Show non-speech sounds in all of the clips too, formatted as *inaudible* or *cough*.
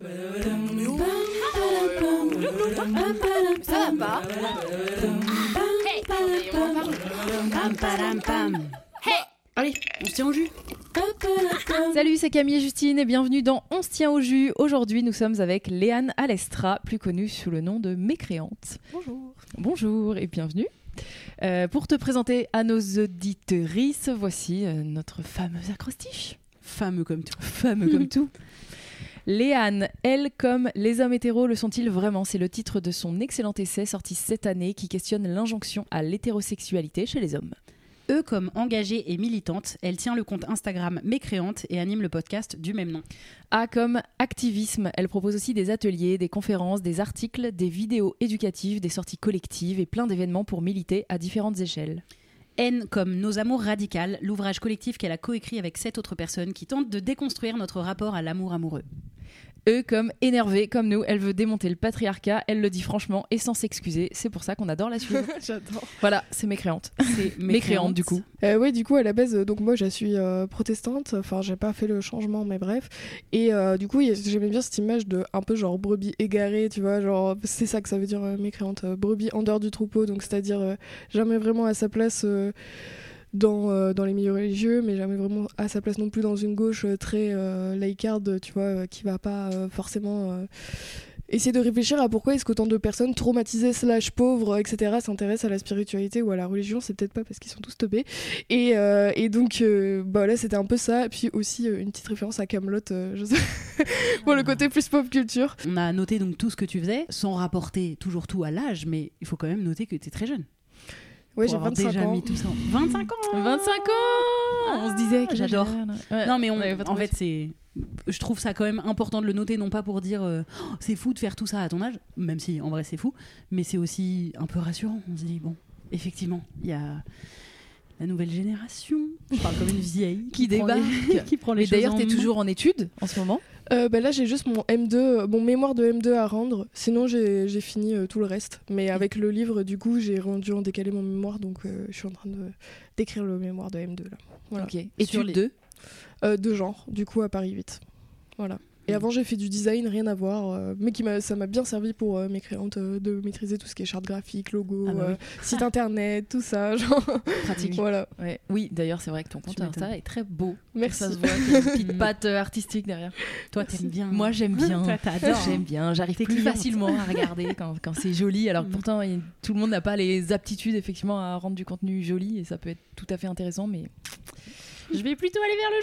Ça va pas Pam, padam, pam. Allez, on se tient au jus. Salut, c'est Camille et Justine et bienvenue dans On se tient au jus. Aujourd'hui, nous sommes avec Léane Alestra, plus connue sous le nom de Mécréante. Bonjour. Bonjour et bienvenue. Euh, pour te présenter à nos auditrices, voici euh, notre fameuse acrostiche. Fameux comme tout. Fameux comme *laughs* tout. Léane, elle comme les hommes hétéros le sont-ils vraiment? C'est le titre de son excellent essai sorti cette année qui questionne l'injonction à l'hétérosexualité chez les hommes. Eux, comme engagée et militante, elle tient le compte Instagram Mécréante et anime le podcast du même nom. A comme activisme, elle propose aussi des ateliers, des conférences, des articles, des vidéos éducatives, des sorties collectives et plein d'événements pour militer à différentes échelles. N comme Nos Amours Radicales, l'ouvrage collectif qu'elle a coécrit avec sept autres personnes qui tentent de déconstruire notre rapport à l'amour amoureux. Eux comme énervée comme nous, elle veut démonter le patriarcat, elle le dit franchement et sans s'excuser, c'est pour ça qu'on adore la suivre. *laughs* J'adore. voilà, c'est mécréante. C'est *laughs* Mécréante du coup. Euh, oui, du coup, à la base, euh, donc moi, je suis euh, protestante. Enfin, j'ai pas fait le changement, mais bref. Et euh, du coup, j'aimais bien cette image de un peu genre brebis égarée, tu vois. Genre, c'est ça que ça veut dire euh, mécréante. euh, brebis en dehors du troupeau. Donc, c'est-à-dire euh, jamais vraiment à sa place. Dans, euh, dans les milieux religieux, mais jamais vraiment à sa place non plus dans une gauche euh, très euh, laïcarde, tu vois, qui va pas forcément essayer de réfléchir à pourquoi est-ce qu'autant de personnes traumatisées slash pauvres, etc., s'intéressent à la spiritualité ou à la religion. C'est peut-être pas parce qu'ils sont tous teubés. Et, et donc, euh, bah là, c'était un peu ça. Et puis aussi, une petite référence à Camelot, je sais, *laughs* pour le côté plus pop culture. On a noté donc tout ce que tu faisais, sans rapporter toujours tout à l'âge, mais il faut quand même noter que tu es très jeune. Pour j'ai avoir 25 déjà ans. mis tout ça. en- 25 ans 25 ans On se disait que J'adore. Ouais. Non, mais on- Ouais, en fait, c'est. Je trouve ça quand même important de le noter, non pas pour dire euh, Oh, c'est fou de faire tout ça à ton âge, même si en vrai c'est fou, mais c'est aussi un peu rassurant. On se dit, bon, effectivement, il y a la nouvelle génération. Je parle comme une vieille Qui prend débarque. les- *laughs* qui prend les Et choses d'ailleurs, t'es main. toujours en études en ce moment Euh, bah là, j'ai juste mon M2, euh, mon mémoire de M2 à rendre. Sinon, j'ai j'ai fini euh, tout le reste. Mais avec le livre, du coup, j'ai rendu en décalé mon mémoire. Donc, euh, je suis en train de d'écrire le mémoire de M2 là. Voilà. Ok. Sur les- 2 Euh, de genre, du coup, à Paris 8. Voilà. Et Mm. avant, j'ai fait du design, rien à voir, euh, mais qui m'a, ça m'a bien servi pour euh, mes créantes euh, de maîtriser tout ce qui est charte graphique, logo, Ah bah oui. euh, *laughs* site internet, tout ça. *laughs* Genre. pratique. voilà. Ouais. Oui, d'ailleurs, c'est vrai que ton compte. Insta est très beau. Merci. Ça se voit, qu'il y a une petite *laughs* patte artistique derrière. Toi, t'aimes bien. Moi, j'aime bien. J'aime bien. J'arrive plus cliente. facilement à regarder quand, quand c'est joli. Alors que Mm. pourtant, il- tout le monde n'a pas les aptitudes effectivement à rendre du contenu joli et ça peut être tout à fait intéressant. Mais Je vais plutôt aller vers le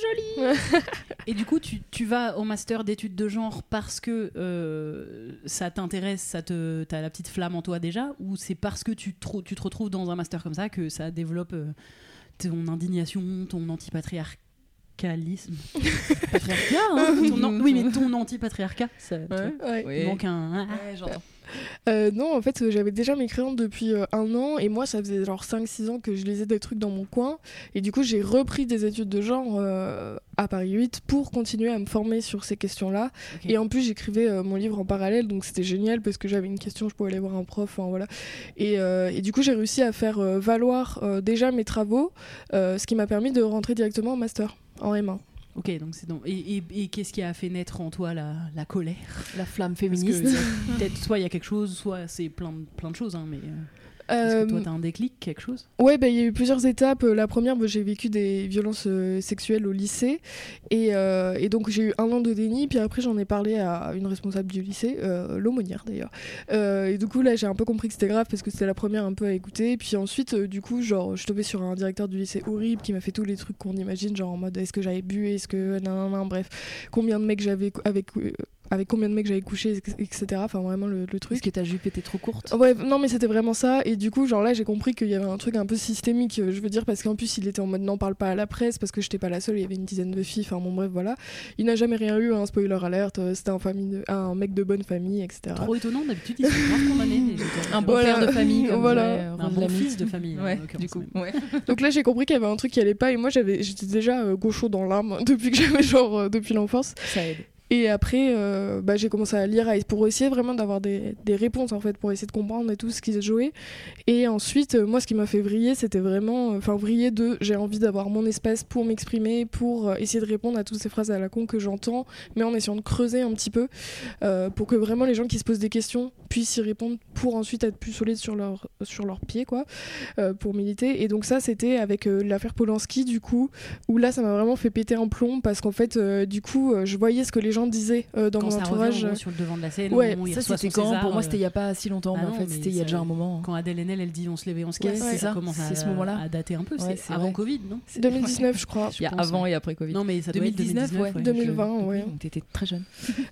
joli. *laughs* Et du coup, tu, tu vas au master d'études de genre parce que euh, ça t'intéresse, ça te, t'as la petite flamme en toi déjà, ou c'est parce que tu te, tu te retrouves dans un master comme ça que ça développe euh, ton indignation, ton antipatriarcalisme? *laughs* Patriarcat, hein Ton an- Oui, mais ton antipatriarcat, ça Ouais. il manque un. Ouais, j'entends. Euh, non, en fait, j'avais déjà mes créantes depuis euh, un an et moi, ça faisait genre 5-6 ans que je lisais des trucs dans mon coin. Et du coup, j'ai repris des études de genre euh, à Paris 8 pour continuer à me former sur ces questions-là. Et en plus, j'écrivais euh, mon livre en parallèle, donc c'était génial parce que j'avais une question, je pouvais aller voir un prof. voilà. et, et du coup, j'ai réussi à faire valoir déjà mes travaux, ce qui m'a permis de rentrer directement en master, en M1. Ok, donc c'est donc. Et, et- et qu'est-ce qui a fait naître en toi la, la colère? La flamme féministe. peut-être soit il y a quelque chose, soit c'est plein de, plein de choses, hein, mais. euh, Est-ce Euh, que toi, t'as un déclic, quelque chose? Ouais, bah, il y a eu plusieurs étapes. Euh, La première, bah, j'ai vécu des violences euh, sexuelles au lycée. Et, euh, et donc, j'ai eu un an de déni. Puis après, j'en ai parlé à une responsable du lycée, euh, l'aumônière d'ailleurs. Euh, et du coup, là, j'ai un peu compris que c'était grave parce que c'était la première un peu à écouter. Puis ensuite, euh, du coup, genre, je suis tombée sur un directeur du lycée horrible qui m'a fait tous les trucs qu'on imagine, genre en mode est-ce que j'avais bu, est-ce que. nan, nan, nan, bref, combien de mecs j'avais. Avec, euh, avec combien de mecs j'avais couché, etc. Enfin, vraiment le, le truc. Est-ce que ta jupe était trop courte Ouais, non, mais c'était vraiment ça. Et du coup, genre là, j'ai compris qu'il y avait un truc un peu systémique. euh, Je veux dire, parce qu'en plus, il était en mode n'en parle pas à la presse, parce que j'étais pas la seule, il y avait une dizaine de filles. Enfin, bon, bref, voilà. Il n'a jamais rien eu, un spoiler alerte. euh, C'était un, famille de- un mec de bonne famille, etc. Trop étonnant, d'habitude, auteurs. Un bon Voilà. père de famille, *laughs* comme Voilà. euh, Un bon fils de famille, Ouais, du coup. Ouais. *laughs* Donc là, j'ai compris qu'il y avait un truc qui allait pas. Et moi, j'avais, j'étais déjà euh, gaucho dans l'âme *laughs* depuis que j'avais, genre, euh, depuis l'enfance. Ça aide. Et après, euh, bah, j'ai commencé à lire pour essayer vraiment d'avoir des, des réponses en fait, pour essayer de comprendre et tout ce qui se jouait. Et ensuite, euh, moi, ce qui m'a fait vriller, c'était vraiment, euh, enfin, vriller de j'ai envie d'avoir mon espace pour m'exprimer, pour essayer de répondre à toutes ces phrases à la con que j'entends, mais en essayant de creuser un petit peu, pour que vraiment les gens qui se posent des questions puissent y répondre, pour ensuite être plus solides sur leur sur leurs pieds, quoi, euh, pour militer. Et donc ça, c'était avec euh, l'affaire Polanski, du coup, où là, ça m'a vraiment fait péter un plomb parce qu'en fait, euh, du coup, je voyais ce que les gens disaient euh, dans Quand mon ça entourage. revient sur le devant de la scène, Ouais, où Ça, c'était quand? César, Pour moi, c'était il y a pas si longtemps, ah mais en fait, c'était il y a déjà un moment. Quand Adèle Haenel, elle dit on se lève et on se casse, Ouais, c'est ça ça. commence à, C'est ce moment-là. à dater un peu. Ouais, c'est c'est avant vrai. Covid, non? 2019, je crois. Il y a avant et après Covid. Non, mais ça doit être 2019, 2019, ouais. ouais. 2020, Je- ouais. Donc t'étais très jeune.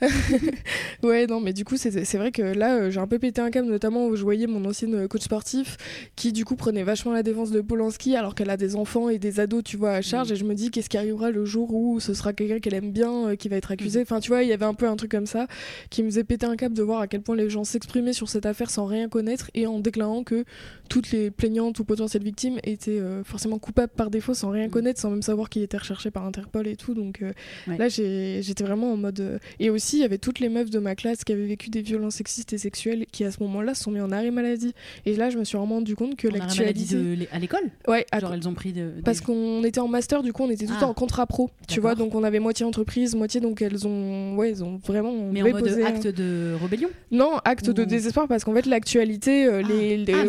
*laughs* Ouais, non, mais du coup, c'est c'est vrai que là, j'ai un peu pété un câble, notamment où je voyais mon ancienne euh, coach sportif qui, du coup, prenait vachement la défense de Polanski alors qu'elle a des enfants et des ados, tu vois, à charge. Mm. Et je me dis, qu'est-ce qui arrivera le jour où ce sera quelqu'un qu'elle aime bien euh, qui va être accusé? Mm. Enfin, tu vois, il y avait un peu un truc comme ça qui me faisait péter un câble de voir à quel point les gens s'exprimaient sur cette affaire sans rien connaître et en déclarant que toutes les plaignantes ou potentielles victimes étaient euh, forcément coupables par défaut sans rien Mm. connaître, sans même savoir qu'il était recherché par Interpol et tout. Donc euh, Ouais. là, j'étais vraiment en mode. euh, Et aussi, il y avait toutes les meufs de ma classe qui avaient vécu des violences sexistes et sexuelles qui, à ce moment-là, se sont mis en arrêt maladie. Et là, je me suis vraiment rendu compte que l'actualité. de à l'école? Ouais, à- Genre elles ont pris de. parce qu'on était en master, du coup, on était tout le Ah. temps en contrat pro. Tu vois, donc on avait moitié entreprise, moitié donc elles ont. Ouais, elles ont vraiment. Mais en mode un- acte de rébellion? Non, acte de désespoir parce qu'en fait, l'actualité, Ah. les. les- Ah,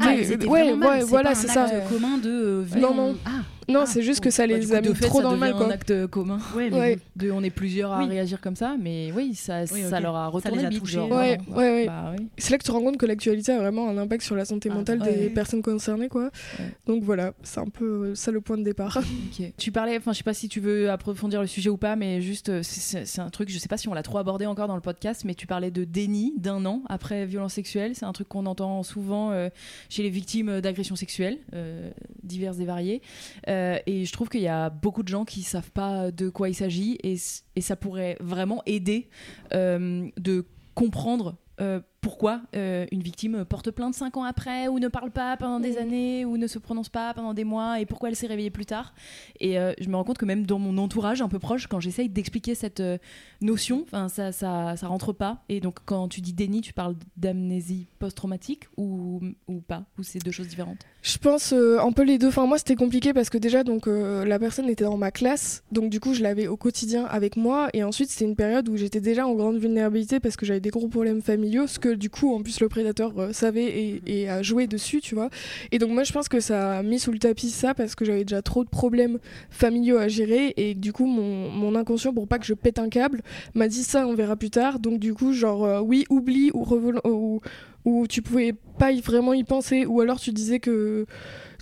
ah, Ouais, voilà, c'est ça. acte commun de. euh, Non, non. Ah, Non, Ah, c'est juste que ça Bah, les coup, a mis fait, trop ça dans le mal, devient quoi. un acte commun. ouais, mais Ouais. bon. De, on est plusieurs à Oui. réagir comme ça, mais oui, ça, Oui, ça ok. leur a Ça retourné les a le genre, Ouais, ouais, ouais. Bah oui. C'est là que tu te rends compte que l'actualité a vraiment un impact sur la santé Ah, mentale ouais. des personnes concernées, quoi. Ouais. Donc voilà, c'est un peu euh, ça le point de départ. *laughs* Tu parlais, enfin, je sais pas si tu veux approfondir le sujet ou pas, mais juste, euh, c'est- un truc, je sais pas si on l'a trop abordé encore dans le podcast, mais tu parlais de déni d'un an après violence sexuelle. C'est un truc qu'on entend souvent euh, chez les victimes d'agressions sexuelles, euh, diverses et variées. Euh, et je trouve qu'il y a beaucoup de gens qui savent pas de quoi il s'agit, et, et ça pourrait vraiment aider euh, de comprendre. euh, pourquoi euh, une victime porte plainte cinq ans après ou ne parle pas pendant des Mhm. années ou ne se prononce pas pendant des mois et pourquoi elle s'est réveillée plus tard et euh, je me rends compte que même dans mon entourage un peu proche, quand j'essaye d'expliquer cette euh, notion, ça, ça, ça rentre pas. Et donc quand tu dis déni, tu parles d'amnésie post-traumatique ou, ou pas? Ou c'est deux choses différentes? Je pense euh, un peu les deux. Enfin, moi, c'était compliqué parce que déjà, donc, euh, la personne était dans ma classe, donc du coup, je l'avais au quotidien avec moi. Et ensuite, c'était une période où j'étais déjà en grande vulnérabilité parce que j'avais des gros problèmes familiaux, ce que du coup, en plus, le prédateur euh, savait et, et a joué dessus, tu vois. Et donc, moi, je pense que ça a mis sous le tapis ça parce que j'avais déjà trop de problèmes familiaux à gérer. Et du coup, mon, mon inconscient, pour pas que je pète un câble, m'a dit ça, on verra plus tard. Donc, du coup, genre, oui, oublie ou, ou où tu pouvais pas vraiment y penser, ou alors tu disais que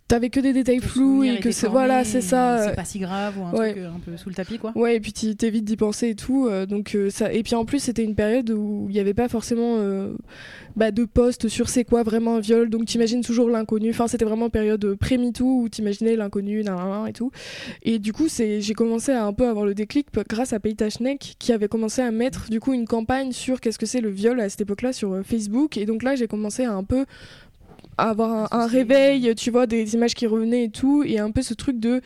t'avais que des détails flous et que c'est voilà, c'est ça. C'est euh, pas si grave ou un ouais. truc euh, un peu sous le tapis, quoi. Ouais, et puis tu t'évites d'y penser et tout. euh, donc euh, ça... Et puis en plus, c'était une période où il n'y avait pas forcément euh, bah, de poste sur c'est quoi vraiment un viol. Donc t'imagines toujours l'inconnu. Enfin, c'était vraiment période euh, pré-MeToo où t'imaginais l'inconnu, et tout. Et du coup, c'est... j'ai commencé à un peu avoir le déclic grâce à Peita Schneck qui avait commencé à mettre du coup une campagne sur qu'est-ce que c'est le viol à cette époque-là sur euh, Facebook. Et donc là, j'ai commencé à un peu avoir un, un Associer. réveil, tu vois, des images qui revenaient et tout, et un peu ce truc de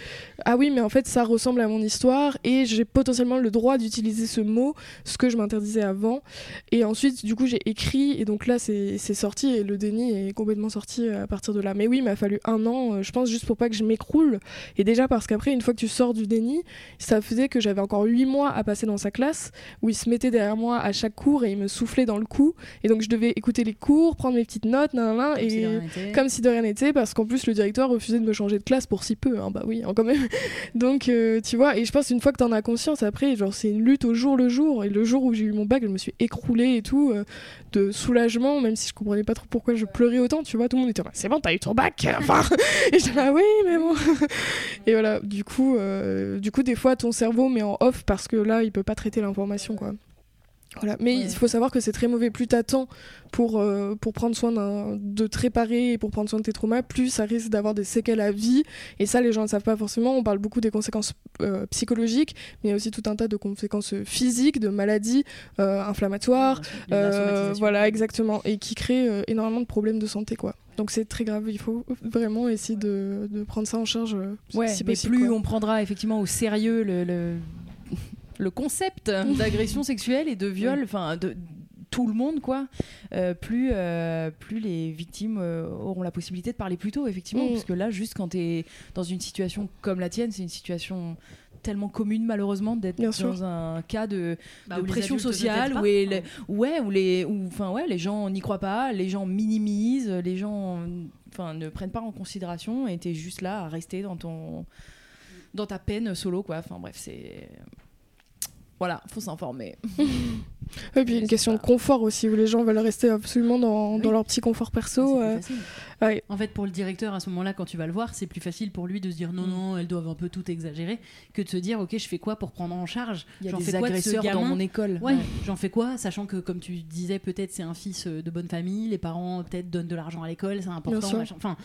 ah oui, mais en fait ça ressemble à mon histoire et j'ai potentiellement le droit d'utiliser ce mot, ce que je m'interdisais avant. Et ensuite, du coup, j'ai écrit et donc là c'est sorti et le déni est complètement sorti à partir de là. Mais oui, il m'a fallu un an, euh, je pense, juste pour pas que je m'écroule. Et déjà parce qu'après, une fois que tu sors du déni, ça faisait que j'avais encore huit mois à passer dans sa classe où il se mettait derrière moi à chaque cours et il me soufflait dans le cou. Et donc je devais écouter les cours, prendre mes petites notes, nan, nan, nan, de et comme si de rien n'était, parce qu'en plus le directeur refusait de me changer de classe pour si peu, hein, bah oui, hein, quand même. *laughs* Donc euh, tu vois, et je pense une fois que t'en as conscience, après, genre c'est une lutte au jour le jour, et le jour où j'ai eu mon bac, je me suis écroulée et tout, euh, de soulagement, même si je comprenais pas trop pourquoi je pleurais autant, tu vois, tout le monde était c'est bon, t'as eu ton bac, *laughs* enfin, et j'étais là, oui, mais bon. *laughs* et voilà, du coup, euh, du coup, des fois ton cerveau met en off parce que là, il peut pas traiter l'information, quoi. Voilà. Mais il faut savoir que c'est très mauvais. Plus t'attends pour, euh, pour prendre soin de te réparer et pour prendre soin de tes traumas, plus ça risque d'avoir des séquelles à vie. Et ça, les gens ne savent pas forcément. On parle beaucoup des conséquences euh, psychologiques, mais il y a aussi tout un tas de conséquences physiques, de maladies euh, inflammatoires. voilà, exactement. Et qui créent énormément de problèmes de santé, quoi. Donc c'est très grave, il faut vraiment essayer de, de prendre ça en charge. ouais, si mais plus on prendra effectivement au sérieux le le concept d'agression sexuelle et de viol, enfin de tout le monde quoi. Euh, plus euh, plus les victimes euh, auront la possibilité de parler plus tôt effectivement mm. parce que là juste quand tu es dans une situation comme la tienne c'est une situation tellement commune malheureusement d'être dans un cas de, bah, pression sociale où, les, ouais où les enfin ouais les gens n'y croient pas les gens minimisent les gens enfin ne prennent pas en considération et es juste là à rester dans ton dans ta peine solo quoi. Enfin bref c'est voilà, faut s'informer. *laughs* Et puis une question de confort aussi, où les gens veulent rester absolument dans, dans leur petit confort perso. Euh, en fait, pour le directeur, à ce moment-là, quand tu vas le voir, c'est plus facile pour lui de se dire non, mm. non, elles doivent un peu tout exagérer, que de se dire ok, je fais quoi pour prendre en charge? Il y a des agresseurs dans mon école. Ouais, j'en fais quoi? Sachant que, comme tu disais, peut-être c'est un fils euh, de bonne famille, les parents peut-être donnent de l'argent à l'école, c'est important. Enfin,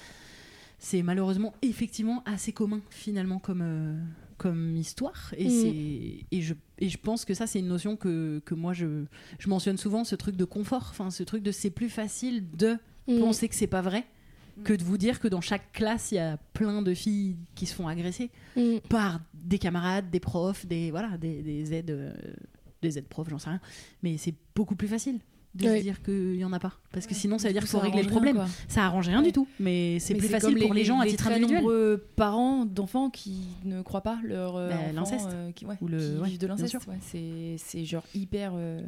c'est malheureusement effectivement assez commun finalement comme. Euh, comme histoire. Et, mm. c'est, et, je, et je pense que ça, c'est une notion que, que moi, je, je mentionne souvent, ce truc de confort, enfin, ce truc de c'est plus facile de mm. penser que c'est pas vrai que de vous dire que dans chaque classe, il y a plein de filles qui se font agresser mm. par des camarades, des profs, des, voilà, des, des aides, euh, des aides profs, j'en sais rien. Mais c'est beaucoup plus facile de se dire qu'il n'y en a pas. Parce que sinon, ça veut dire qu'il faut régler le problème. ça arrange rien du tout. Mais c'est plus facile pour les, gens à titre individuel. nombreux parents d'enfants qui ne croient pas leur euh, bah, l'inceste euh, qui, Ou le, vivent de l'inceste. C'est genre hyper euh,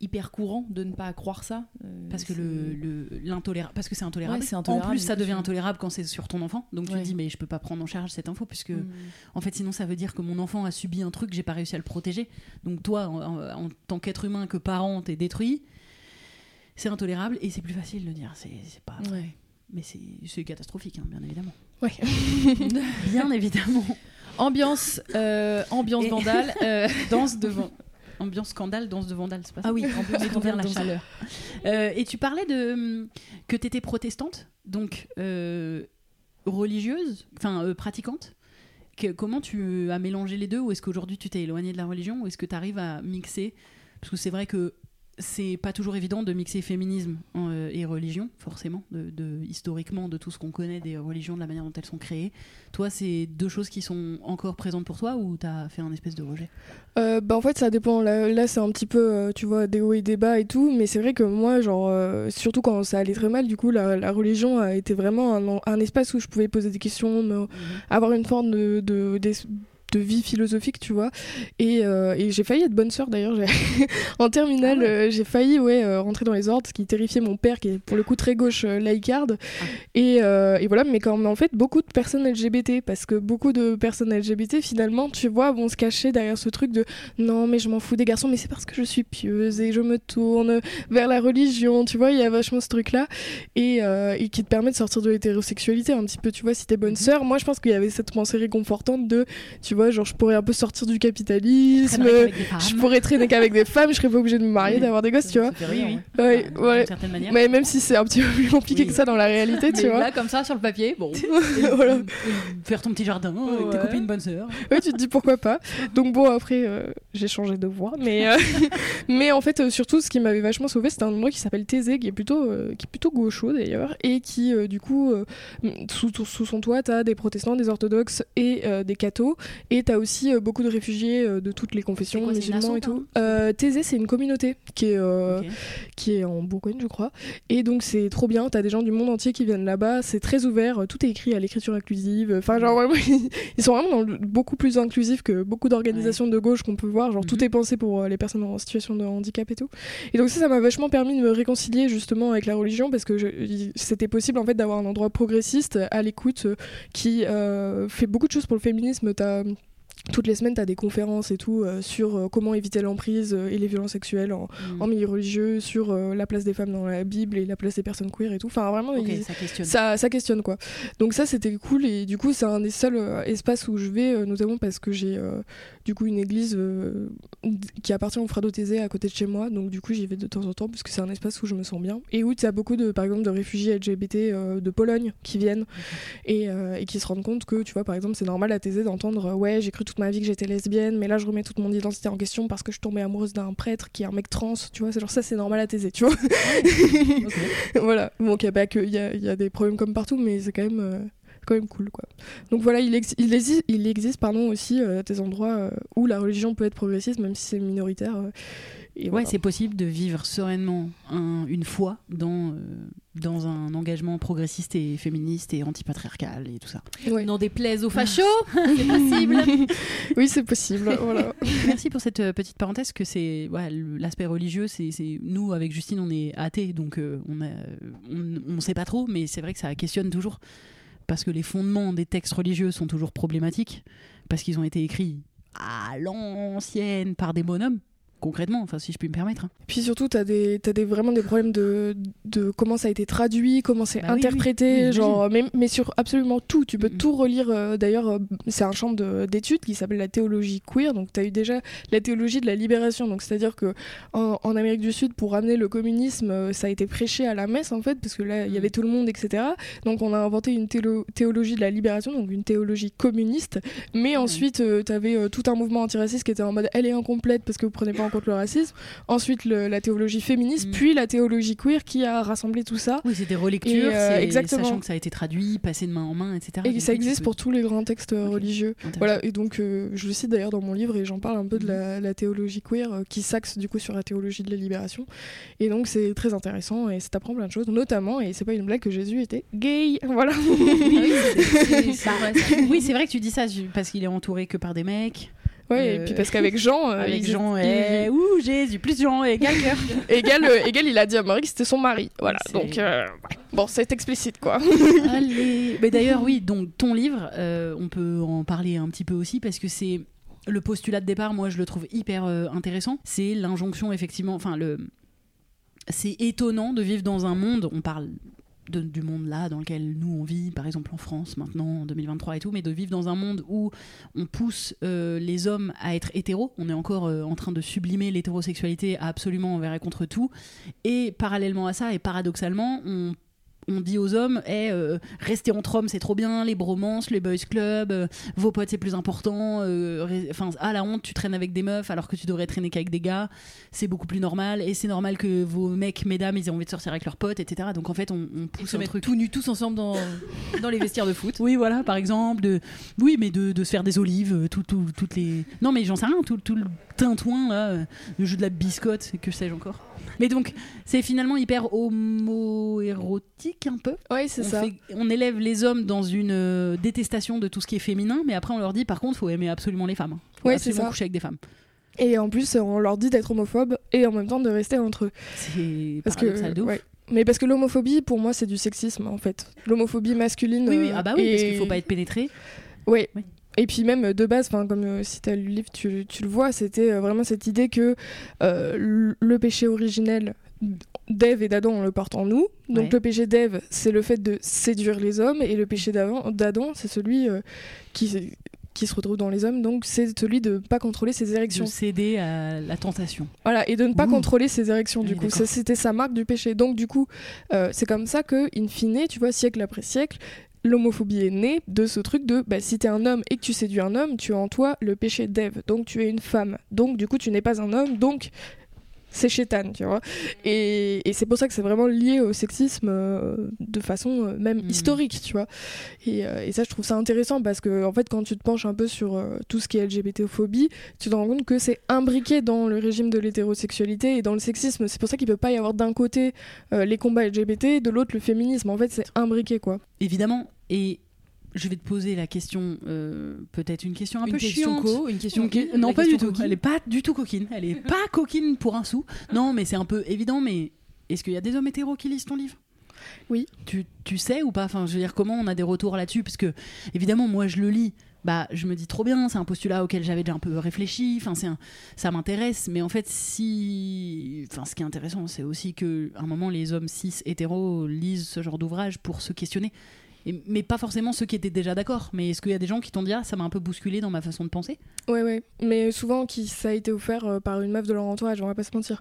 hyper courant de ne pas croire ça parce que le l'intolérable parce que c'est intolérable. en plus ça devient intolérable quand c'est sur ton enfant donc tu te dis mais je peux pas prendre en charge cette info puisque mm. en fait sinon ça veut dire que mon enfant a subi un truc j'ai pas réussi à le protéger donc toi en, en tant qu'être humain que parent t'es détruit c'est intolérable et c'est plus facile de dire. C'est pas. Mais c'est catastrophique, hein, bien évidemment. Ouais. *laughs* bien évidemment. Ambiance, euh, ambiance vandale, *laughs* euh, danse devant. Ambiance scandale, danse de vandale, c'est pas ça Ah oui, ambiance *laughs* scandale, la chaleur. Euh, et tu parlais de que tu étais protestante, donc religieuse, enfin pratiquante. Que, comment tu as mélangé les deux? Ou est-ce qu'aujourd'hui tu t'es éloignée de la religion? Ou est-ce que tu arrives à mixer? Parce que c'est vrai que c'est pas toujours évident de mixer féminisme euh, et religion, forcément, de, historiquement, de tout ce qu'on connaît des religions, de la manière dont elles sont créées. Toi, c'est deux choses qui sont encore présentes pour toi ou t'as fait un espèce de rejet? Euh, bah, En fait, ça dépend. Là, c'est un petit peu, euh, tu vois, des hauts et des bas et tout, mais c'est vrai que moi, genre, surtout quand ça allait très mal, du coup, la, religion a été vraiment un, espace où je pouvais poser des questions, mhm. avoir une forme de, de de vie philosophique, tu vois. Et, euh, et j'ai failli être bonne sœur d'ailleurs. *laughs* en terminale, ah euh, j'ai failli ouais, euh, rentrer dans les ordres, ce qui terrifiait mon père, qui est pour le coup très gauche laïcarde. Ah. Et, et, voilà, mais quand en fait, beaucoup de personnes LGBT, parce que beaucoup de personnes LGBT, finalement, tu vois, vont se cacher derrière ce truc de non, mais je m'en fous des garçons, mais c'est parce que je suis pieuse et je me tourne vers la religion, tu vois, il y a vachement ce truc-là. Et, et, qui te permet de sortir de l'hétérosexualité un petit peu, tu vois, si t'es bonne mhm. sœur. Moi, je pense qu'il y avait cette pensée réconfortante de, tu vois, genre je pourrais un peu sortir du capitalisme, je pourrais traîner qu'avec des femmes, je serais pas obligée de me marier, d'avoir des gosses, tu vois. Oui, oui. Ouais, ouais. manière. Mais même si c'est un petit peu plus compliqué que ça dans la réalité, tu vois. Là, comme ça, sur le papier, bon. *laughs* voilà. Faire ton petit jardin avec tes copines bonnes sœurs. Ouais, tu te dis pourquoi pas. Donc bon, après, euh, j'ai changé de voix, mais, euh, *laughs* mais en fait, euh, surtout, ce qui m'avait vachement sauvé, c'était un endroit qui s'appelle Thésée, qui est plutôt, qui est plutôt gaucho d'ailleurs, et qui, du coup, sous, sous son toit, t'as des protestants, des orthodoxes et des cathos, et t'as aussi euh, beaucoup de réfugiés euh, de toutes les confessions, musulmans et tout. Euh, Thésée, c'est une communauté qui est, qui est en Bourgogne, je crois. Et donc, c'est trop bien. T'as des gens du monde entier qui viennent là-bas. C'est très ouvert. Tout est écrit à l'écriture inclusive. Enfin, genre, vraiment, *laughs* ils sont vraiment beaucoup plus inclusifs que beaucoup d'organisations de gauche qu'on peut voir. Genre, tout Mhm. est pensé pour euh, les personnes en situation de handicap et tout. Et donc, ça, ça m'a vachement permis de me réconcilier justement avec la religion parce que c'était possible en fait d'avoir un endroit progressiste à l'écoute euh, qui euh, fait beaucoup de choses pour le féminisme. T'as toutes les semaines, tu as des conférences et tout euh, sur euh, comment éviter l'emprise euh, et les violences sexuelles en, Mm. en milieu religieux, sur la place des femmes dans la Bible et la place des personnes queer et tout. Enfin, vraiment, il- ça questionne. ça, ça questionne quoi. Donc ça c'était cool et du coup c'est un des seuls espaces où je vais notamment parce que j'ai du coup une église euh, qui appartient au Frado Thésée à côté de chez moi. Donc du coup j'y vais de temps en temps parce que c'est un espace où je me sens bien. Et où tu as beaucoup de par exemple de réfugiés LGBT euh, de Pologne qui viennent. Et, euh, et qui se rendent compte que tu vois par exemple c'est normal à Thésée d'entendre ouais j'ai cru toute ma vie que j'étais lesbienne mais là je remets toute mon identité en question parce que je tombée amoureuse d'un prêtre qui est un mec trans tu vois c'est genre ça c'est normal à Thésée tu vois. *laughs* Ok. voilà, bon, il y a pas que, il y a, il y a des problèmes comme partout, mais c'est quand même, quand même cool, quoi. Donc voilà, il, ex- il, existe, il existe, pardon, aussi euh, des endroits euh, où la religion peut être progressiste, même si c'est minoritaire. euh, et Ouais, voilà. c'est possible de vivre sereinement un- une foi dans, euh, dans un engagement progressiste et féministe et antipatriarcal et tout ça. Ouais. N'en déplaise aux fachos, c'est *laughs* possible. *laughs* oui, c'est possible. *laughs* voilà. Merci pour cette petite parenthèse que c'est ouais, l'aspect religieux. C'est c'est- nous avec Justine, on est athées, donc euh, on a, on, on sait pas trop, mais c'est vrai que ça questionne toujours parce que les fondements des textes religieux sont toujours problématiques parce qu'ils ont été écrits à l'ancienne par des bonhommes. Concrètement, enfin si je puis me permettre. hein. Puis surtout, t'as des, t'as des, vraiment des problèmes de, de comment ça a été traduit, comment c'est Bah oui. interprété, Oui, genre, mais, mais sur absolument tout. Tu peux Mhm. tout relire. euh, D'ailleurs, euh, c'est un champ de- d'études qui s'appelle la théologie queer. Donc, t'as eu déjà la théologie de la libération. Donc, c'est-à-dire que en, en Amérique du Sud, pour ramener le communisme, euh, ça a été prêché à la messe, en fait, parce que là, il y Mhm. avait tout le monde, etc. Donc, on a inventé une théologie de la libération, donc une théologie communiste. Mais ensuite, t'avais euh, tout un mouvement antiraciste qui était en mode elle est incomplète parce que vous prenez pas en compte le racisme. Ensuite, le- la théologie féministe, Mm. puis la théologie queer qui a rassemblé tout ça. Oui, c'est des relectures, Et, euh, exactement. sachant que ça a été traduit, passé de main en main, etc. Et Donc ça existe pour tous les grands textes religieux. Voilà, et donc euh, je le cite d'ailleurs dans mon livre et j'en parle un peu de la, la théologie queer euh, qui s'axe du coup sur la théologie de la libération. Et donc c'est très intéressant et ça t'apprend plein de choses, notamment, et c'est pas une blague, que Jésus était gay. *laughs* Voilà. Oui, c'est- c'est- *laughs* c'est vrai, ça. Oui, c'est vrai que tu dis ça parce qu'il est entouré que par des mecs. Ouais, Euh, et puis parce qu'avec Jean, euh, *laughs* avec Jean et. Ouh, Jésus, plus Jean égale cœur. *laughs* égal, euh, égal, il a dit à Marie que c'était son mari. Voilà, donc euh, bon, c'est explicite quoi. *laughs* Allez. Mais d'ailleurs, oui, donc ton livre, euh, on peut en parler un petit peu aussi parce que c'est le postulat de départ. Moi, je le trouve hyper euh, intéressant. C'est l'injonction, effectivement. Enfin, le. C'est étonnant de vivre dans un monde. On parle. Du monde là dans lequel nous on vit, par exemple en France maintenant, en 2023 et tout, mais de vivre dans un monde où on pousse euh, les hommes à être hétéros. On est encore euh, en train de sublimer l'hétérosexualité absolument envers et contre tout. Et parallèlement à ça, et paradoxalement, on on dit aux hommes eh, euh, restez entre hommes c'est trop bien les bromances les boys clubs euh, vos potes c'est plus important euh, enfin à la honte tu traînes avec des meufs alors que tu devrais traîner qu'avec des gars c'est beaucoup plus normal et c'est normal que vos mecs mesdames ils aient envie de sortir avec leurs potes etc donc en fait on, pousse se un truc tout nus tous ensemble dans, dans les vestiaires de foot. oui, voilà, par exemple, de, oui, mais de, de se faire des olives, euh, tout, tout- toutes les. Non, mais j'en sais rien, tout, tout le tintouin là, le jeu de la biscotte, que sais-je encore? Mais donc, c'est finalement hyper homo-érotique un peu. Ouais, c'est ça. fait- on élève les hommes dans une euh, détestation de tout ce qui est féminin, mais après on leur dit par contre, faut aimer absolument les femmes. Faut Ouais, c'est absolument ça. coucher avec des femmes. Et en plus, on leur dit d'être homophobe et en même temps de rester entre eux. C'est Parce que, de ouais. Mais parce que l'homophobie, pour moi, c'est du sexisme en fait. L'homophobie masculine. Oui, oui, ah bah oui, parce qu'il faut pas être pénétré. Oui. Et puis même euh, de base, comme euh, si tu as lu le livre, tu, tu le vois, c'était euh, vraiment cette idée que euh, le péché originel d'Ève et d'Adam, on le porte en nous. Donc Ouais. le péché d'Ève, c'est le fait de séduire les hommes, et le péché d'Adam, c'est celui qui, qui se retrouve dans les hommes, donc c'est celui de pas contrôler ses De érections. céder à la tentation. Voilà, et de ne pas Ouh. contrôler ses érections, du Oui, coup. C'était sa marque du péché. Donc, du coup, euh, c'est comme ça que, in fine, tu vois, siècle après siècle, l'homophobie est née de ce truc de bah, si t'es un homme et que tu séduis un homme, tu as en toi le péché d'Ève. Donc, tu es une femme. Donc, du coup, tu n'es pas un homme. Donc, c'est chétane, tu vois. Et, et c'est pour ça que c'est vraiment lié au sexisme euh, de façon euh, même Mhm. historique, tu vois. Et, euh, et ça, je trouve ça intéressant parce que, en fait, quand tu te penches un peu sur tout ce qui est LGBTophobie, tu te rends compte que c'est imbriqué dans le régime de l'hétérosexualité et dans le sexisme. C'est pour ça qu'il peut pas y avoir d'un côté les combats LGBT, de l'autre le féminisme. En fait, c'est imbriqué, quoi. Évidemment. Et je vais te poser la question, euh, peut-être une question un une peu question chiante. co, une question Une la non, pas question du tout. coquine. Elle est pas du tout coquine. Elle est *laughs* pas coquine pour un sou. Non, mais c'est un peu évident. Mais est-ce qu'il y a des hommes hétéros qui lisent ton livre? Oui. Tu, tu sais ou pas? Enfin, je veux dire, comment on a des retours là-dessus? Parce que évidemment, moi, je le lis. Bah, je me dis trop bien. C'est un postulat auquel j'avais déjà un peu réfléchi. Enfin, c'est ça m'intéresse. Mais en fait, si, enfin, ce qui est intéressant, c'est aussi que à un moment, les hommes cis hétéros lisent ce genre d'ouvrage pour se questionner. Et- mais pas forcément ceux qui étaient déjà d'accord. Mais est-ce qu'il y a des gens qui t'ont dit ah, ça m'a un peu bousculé dans ma façon de penser? Ouais, ouais. Mais souvent, qui, ça a été offert euh, par une meuf de leur entourage, on va pas se mentir.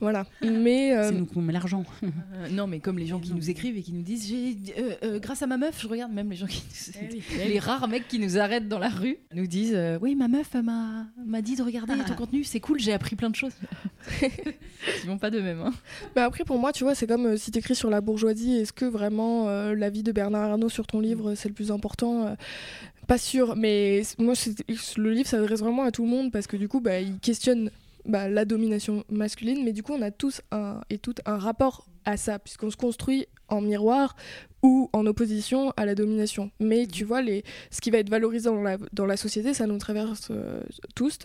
Voilà. Mais. euh, C'est nous l'argent. Euh, non, mais comme les gens qui nous écrivent et qui nous disent j'ai, euh, euh, grâce à ma meuf, je regarde même les gens qui Eh les rares mecs qui nous arrêtent dans la rue nous disent euh, oui ma meuf elle m'a m'a dit de regarder Ah. ton contenu c'est cool j'ai appris plein de choses ils vont pas de même hein. Mais après, pour moi, tu vois, c'est comme euh, si t'écris sur la bourgeoisie, est-ce que vraiment euh, la vie de Bernard Arnault sur ton livre, c'est le plus important Euh, Pas sûr, mais moi, le livre s'adresse vraiment à tout le monde parce que du coup, bah, il questionne bah, la domination masculine, mais du coup, on a tous un, et toutes un rapport à ça, puisqu'on se construit en miroir ou en opposition à la domination. Mais tu vois, les, ce qui va être valorisé dans la, société, ça nous traverse euh, tous.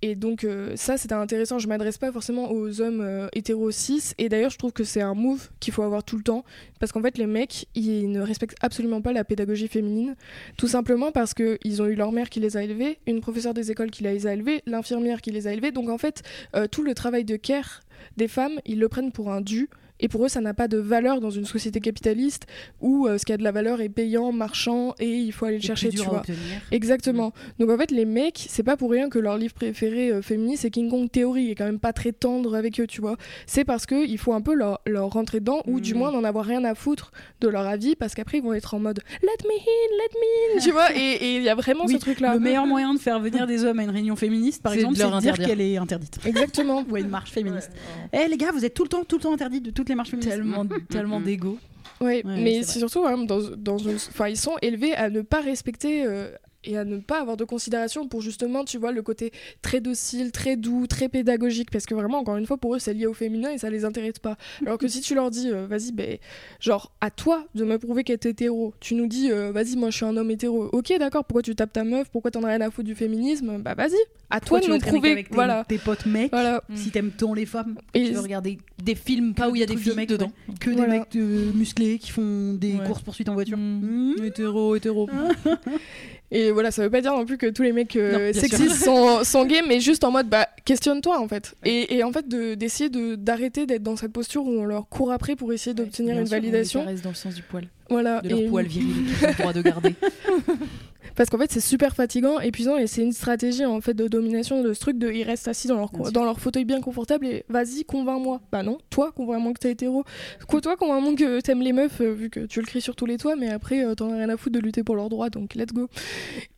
Et donc euh, ça, c'était intéressant. Je m'adresse pas forcément aux hommes euh, cis. Et d'ailleurs, je trouve que c'est un move qu'il faut avoir tout le temps. Parce qu'en fait, les mecs, ils ne respectent absolument pas la pédagogie féminine. Tout simplement parce qu'ils ont eu leur mère qui les a élevés, une professeure des écoles qui les a élevés, l'infirmière qui les a élevés. Donc en fait, euh, tout le travail de care des femmes, ils le prennent pour un dû. Et pour eux, ça n'a pas de valeur dans une société capitaliste où euh, ce qui a de la valeur est payant, marchand, et il faut aller le chercher, tu vois. Exactement. Donc en fait, les mecs, c'est pas pour rien que leur livre préféré euh, féministe, c'est King Kong Theory, et quand même pas très tendre avec eux, tu vois. C'est parce que il faut un peu leur, leur rentrer dedans, ou du Mhm. moins n'en avoir rien à foutre de leur avis, parce qu'après ils vont être en mode Let me in, let me in, tu vois. Et il y a vraiment Oui, ce truc-là. Le meilleur moyen de faire venir des hommes à une réunion féministe, par C'est exemple, de c'est leur de dire interdire. qu'elle est interdite. Exactement. *laughs* Ou à une marche féministe. Eh les gars, vous êtes tout le temps, tout le temps interdits de toutes les marches féministes. tellement *laughs* tellement d'ego. Ouais, Ouais, mais c'est c'est surtout hein, dans, dans une... enfin, ils sont élevés à ne pas respecter euh, et à ne pas avoir de considération pour justement, tu vois, le côté très docile, très doux, très pédagogique, parce que vraiment, encore une fois, pour eux, c'est lié au féminin et ça les intéresse pas. Alors que *laughs* si tu leur dis, euh, vas-y, ben, genre, à toi de me prouver qu'elle est hétéro, tu nous dis, euh, vas-y, moi je suis un homme hétéro, ok, d'accord, pourquoi tu tapes ta meuf, pourquoi t'en as rien à foutre du féminisme, bah vas-y, à toi Toi, de tu nous prouver, avec tes, voilà. tes potes mecs. Voilà. Si t'aimes tant les femmes, Et tu veux regarder des films pas où il y a des de filles mecs, dedans que des mecs euh, musclés qui font des Ouais. courses poursuites en voiture. Mm. Mm. hétéro hétéro *laughs* Et voilà, ça veut pas dire non plus que tous les mecs euh, Non, sexistes sont, *laughs* sont gays, mais juste en mode, bah, questionne-toi en fait. Et, et en fait, de- d'essayer de, d'arrêter d'être dans cette posture où on leur court après pour essayer d'obtenir une sûr, on les validation. dans le sens du poil Voilà. de leur Et- poil viril qu'ils ont le droit de garder *laughs* Parce qu'en fait, c'est super fatigant, épuisant, et c'est une stratégie en fait de domination de ce truc de ils restent assis dans leur, dans leur fauteuil bien confortable et vas-y, convainc-moi. Bah non, toi, convainc-moi que t'es hétéro. Quoi, toi, convainc-moi que t'aimes les meufs, euh, vu que tu le cries sur tous les toits, mais après, euh, t'en as rien à foutre de lutter pour leurs droits, donc let's go.